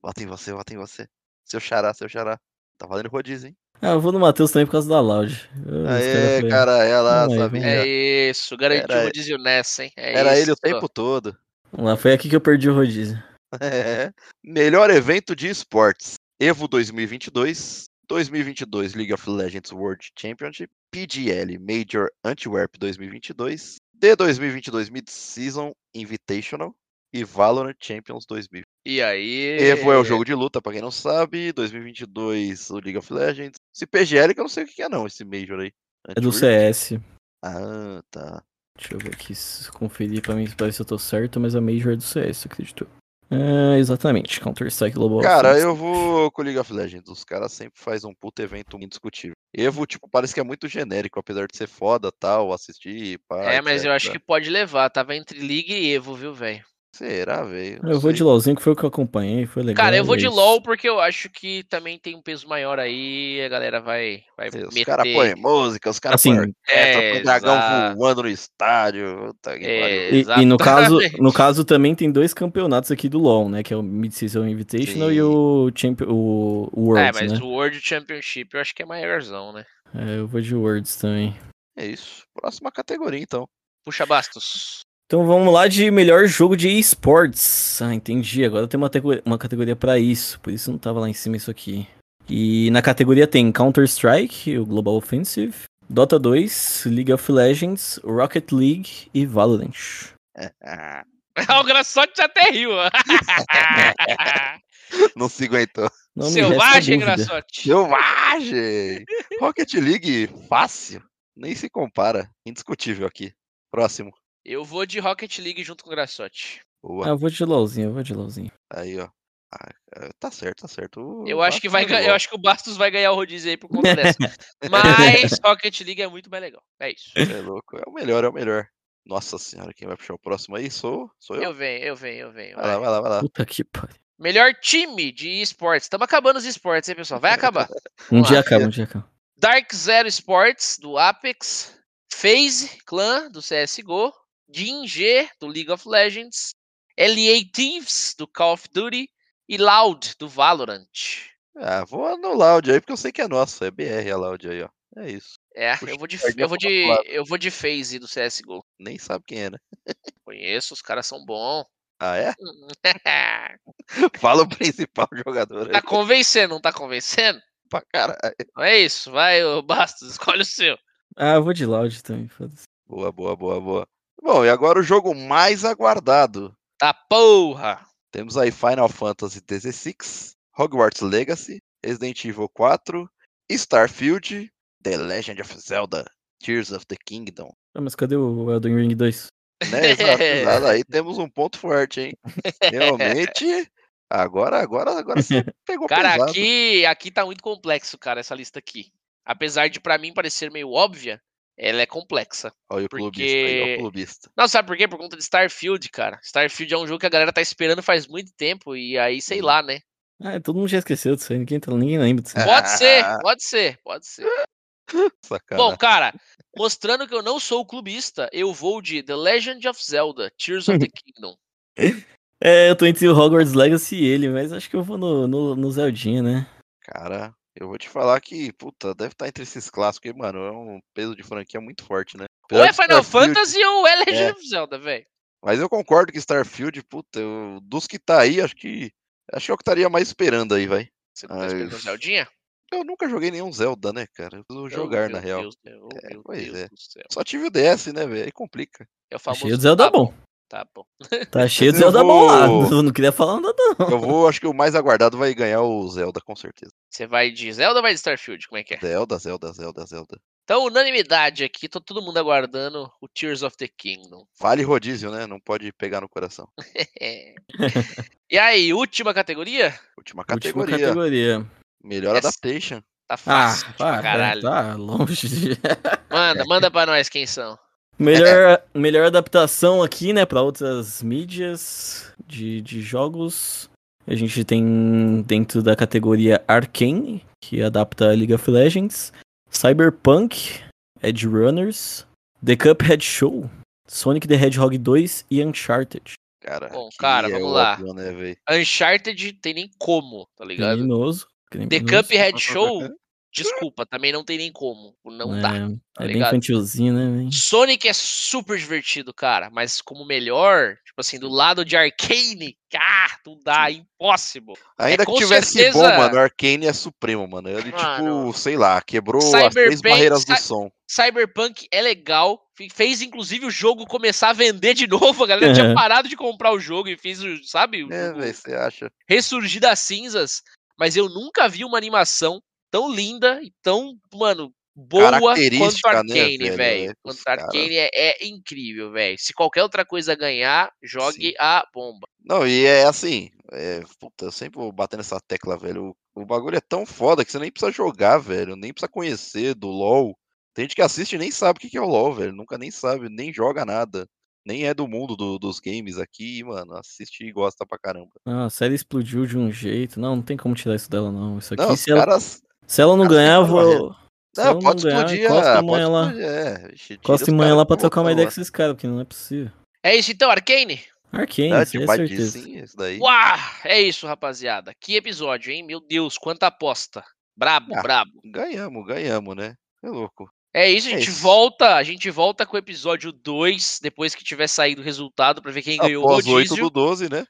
Vota em você, vota em você. Seu xará, seu xará. Tá valendo rodízio, hein? Ah, eu vou no Matheus também por causa da Loud. Ah, Aê, cara, Não, é, sabia. É isso, garantiu o rodízio nessa, hein? É Era ele isso. o tempo todo. Vamos lá, foi aqui que eu perdi o rodízio. É. Melhor evento de esportes: Evo 2022, 2022 League of Legends World Championship, PGL Major Antwerp 2022, D 2022 Mid-Season Invitational e Valorant Champions 2000. E aí? Evo é o jogo de luta, pra quem não sabe. 2022 o League of Legends. Esse PGL que eu não sei o que é não, esse Major aí. É do Antwerp. CS. Ah, tá. Deixa eu ver aqui, se conferir pra mim se eu tô certo, mas a Major é do CS, acredito. É, exatamente, Counter-Strike Global Cara, eu vou com o League of Legends. Os caras sempre fazem um puto evento indiscutível. Evo, tipo, parece que é muito genérico, apesar de ser foda, tal, assistir, pá, É, mas eu acho etc. que pode levar. Tava entre League e Evo, viu, velho? Será, velho? Eu vou de LoLzinho, que foi o que eu acompanhei, foi legal. Cara, eu vou de isso. LoL porque eu acho que também tem um peso maior aí a galera vai, vai Os meter. caras põem música, os caras Assim, põem orquestra, é, põe dragão exato. voando no estádio. Que É. E, e no, caso, no caso também tem dois campeonatos aqui do LoL, né? Que é o Mid-Season Invitational Sim. e o, Champion, o, o É, mas né? o World Championship eu acho que é maiorzão, né? É, eu vou de Worlds também. É isso. Próxima categoria, então. Puxa Bastos. Então vamos lá de melhor jogo de esportes. Ah, entendi. Agora tem uma, tego- uma categoria pra isso. Por isso não tava lá em cima isso aqui. E na categoria tem Counter-Strike, o Global Offensive, Dota 2, League of Legends, Rocket League e Valorant. Ah, o Graçote até riu. ó. não se aguentou. Não Selvagem. Graçote. Selvagem! Rocket League, fácil. Nem se compara. Indiscutível aqui. Próximo. Eu vou de Rocket League junto com o Graçote. Boa. Ah, eu vou de LoLzinho, eu vou de LoLzinho. Aí, ó. Ah, é, tá certo, tá certo. O Eu acho que vai ganhar, eu acho que o Bastos vai ganhar o rodízio aí por conta dessa. Mas Rocket League é muito mais legal. É isso. É louco. É o melhor, é o melhor. Nossa senhora, quem vai puxar o próximo aí? Sou, sou eu. Eu venho, eu venho, eu venho. Vai lá, vai. vai lá, vai lá. Puta que pariu. Melhor time de esportes. Estamos acabando os esportes, hein, pessoal? Vai acabar. Um dia acaba, um dia acaba. Dark Zero Sports, do Apex. FaZe Clan, do CSGO. G do League of Legends. LA Thieves, do Call of Duty. E Loud, do Valorant. Ah, vou no Loud aí, porque eu sei que é nosso. É BR a Loud aí, ó. É isso. É, Puxa, eu vou de, eu vou de, eu vou de FaZe do CSGO. Nem sabe quem é, né? Conheço, os caras são bons. Ah, é? Fala o principal jogador aí. tá convencendo, não tá convencendo? Pra caralho. Não é isso, vai, ô Bastos, escolhe o seu. Ah, eu vou de Loud também, foda-se. Boa, boa, boa, boa. Bom, e agora o jogo mais aguardado. Tá porra! Temos aí Final Fantasy XVI, Hogwarts Legacy, Resident Evil 4, Starfield, The Legend of Zelda, Tears of the Kingdom. Ah, mas cadê o Elden Ring 2? Né? Exato, exato. Aí temos um ponto forte, hein? Realmente, agora, agora, agora você pegou Cara, pesado. aqui, aqui tá muito complexo, cara, essa lista aqui. Apesar de pra mim parecer meio óbvia, ela é complexa. Olha o clubista aí, olha porque- o clubista. Não, sabe por quê? Por conta de Starfield, cara. Starfield é um jogo que a galera tá esperando faz muito tempo e aí, sei Uhum. lá, né? Ah, todo mundo já esqueceu disso aí, ninguém, tá- ninguém lembra disso. Pode ser, pode ser, pode ser. Sacanagem. Bom, cara, mostrando que eu não sou clubista, eu vou de The Legend of Zelda, Tears of the Kingdom. É, eu tô entre o Hogwarts Legacy e ele, mas acho que eu vou no, no, no Zeldinha, né? Cara, eu vou te falar que, puta, deve estar entre esses clássicos, porque, mano, é um peso de franquia muito forte, né? Ou Apesar é de Final Starfield- Fantasy ou é Legend É. of Zelda, velho. Mas eu concordo que Starfield, puta, eu- dos que tá aí, acho que. Acho que é o que estaria mais esperando aí, vai. Você não tá esperando o Zeldinha? Eu nunca joguei nenhum Zelda, né, cara? Eu preciso jogar, Oh, na meu real. Deus? Oh, É, meu pois Deus é. do céu. Só tive o DS, né, velho? Aí complica. É o Tá famoso. cheio de Zelda tá bom. Tá bom. Tá cheio de Zelda bom lá. vou- Eu não queria falar nada, não. Eu vou, acho que o mais aguardado vai ganhar o Zelda, com certeza. Você vai de Zelda ou vai de Starfield? Como é que é? Zelda, Zelda, Zelda, Zelda. Então, unanimidade aqui, tô todo mundo aguardando o Tears of the Kingdom. Vale rodízio, né? Não pode pegar no coração. E aí, última categoria? Última Última categoria. categoria. Melhor Essa- adaptation. Tá Ah, fácil pra para, caralho. tá longe de... Manda, manda pra nós quem são. Melhor, melhor adaptação aqui, né, pra outras mídias de, de jogos. A gente tem dentro da categoria Arcane, que adapta League of Legends, Cyberpunk, Edge Runners, The Cuphead Show, Sonic the Hedgehog 2 e Uncharted. Cara, Bom, cara, é vamos lá. óbvio, né? Uncharted tem nem como, tá ligado? Criminoso. The criminoso. Cuphead Show, desculpa, também não tem nem como. Não é, dá. É tá bem ligado? infantilzinho, né, velho? Sonic é super divertido, cara, mas como melhor, tipo assim, do lado de Arcane, ah, não dá, impossible. Ainda É, que tivesse certeza- bom, mano, Arcane é supremo, mano. Ele, Mano. tipo, sei lá, quebrou as Cyberpunk- três barreiras do som. Cyberpunk é legal, fe- fez inclusive o jogo começar a vender de novo, a galera tinha parado de comprar o jogo e fez, o, sabe, É, velho, você acha? ressurgir das cinzas, mas eu nunca vi uma animação tão linda e tão, mano, boa quanto né, Arcane, velho? velho. É, Quanto cara- Arcane é, é incrível, velho. Se qualquer outra coisa ganhar, jogue Sim. a bomba. Não, e é assim, é, puta, eu sempre vou bater nessa tecla, velho. O, o bagulho é tão foda que você nem precisa jogar, velho. Nem precisa conhecer do LoL. Tem gente que assiste e nem sabe o que é o LoL, velho. Nunca nem sabe, nem joga nada. Nem é do mundo do- dos games aqui, mano. Assiste e gosta pra caramba. Ah, a série explodiu de um jeito. Não, não tem como tirar isso dela, não. Isso aqui, Não, os se, ela, caras. Se ela não caras ganhar, eu vou. Se ela Não, pode ganhar, explodir, encosta a, a manha pode lá. explodir, é. Vixe, tira Encosta os a manhã caras lá pra trocar uma ideia com esses caras, porque não é possível. É isso então, Arcane? Arcane, É, isso é certeza. isso daí. Uau! É isso, rapaziada. Que episódio, hein? Meu Deus, quanta aposta. Brabo, Ah. brabo. Ganhamos, ganhamos, né? É louco. É isso, a É gente isso. volta, a gente volta com o episódio 2, depois que tiver saído o resultado, pra ver quem ganhou o Após 8 rodízio. do 12, né?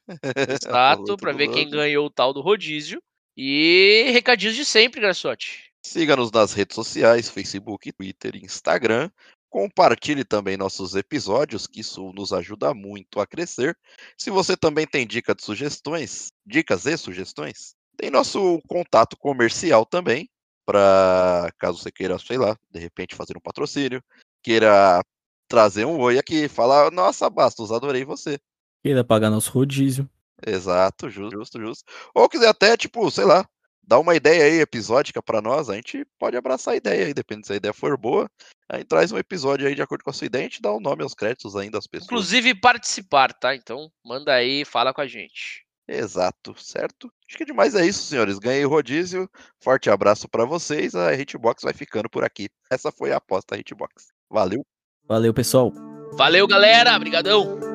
Exato, do ver quem 12. ganhou o tal do rodízio. E recadinhos de sempre, Garçote. Siga-nos nas redes sociais, Facebook, Twitter e Instagram. Compartilhe também nossos episódios, que isso nos ajuda muito a crescer. Se você também tem dica de sugestões, dicas e sugestões, tem nosso contato comercial também, para caso você queira, sei lá, de repente fazer um patrocínio, queira trazer um oi aqui, falar, nossa, Bastos, adorei você. Queira pagar nosso rodízio. Exato, justo, justo, justo. Ou quiser até, tipo, sei lá, dar uma ideia aí episódica pra nós, a gente pode abraçar a ideia aí, depende se a ideia for boa. Aí traz um episódio aí de acordo com a sua ideia, a gente dá o nome aos créditos ainda das pessoas. Inclusive participar, tá? Então manda aí, fala com a gente. Exato, certo? Acho que demais é isso, senhores. Ganhei o rodízio. Forte abraço pra vocês. A Hitbox vai ficando por aqui. Essa foi a aposta Hitbox. Valeu. Valeu, pessoal. Valeu, galera. Obrigadão.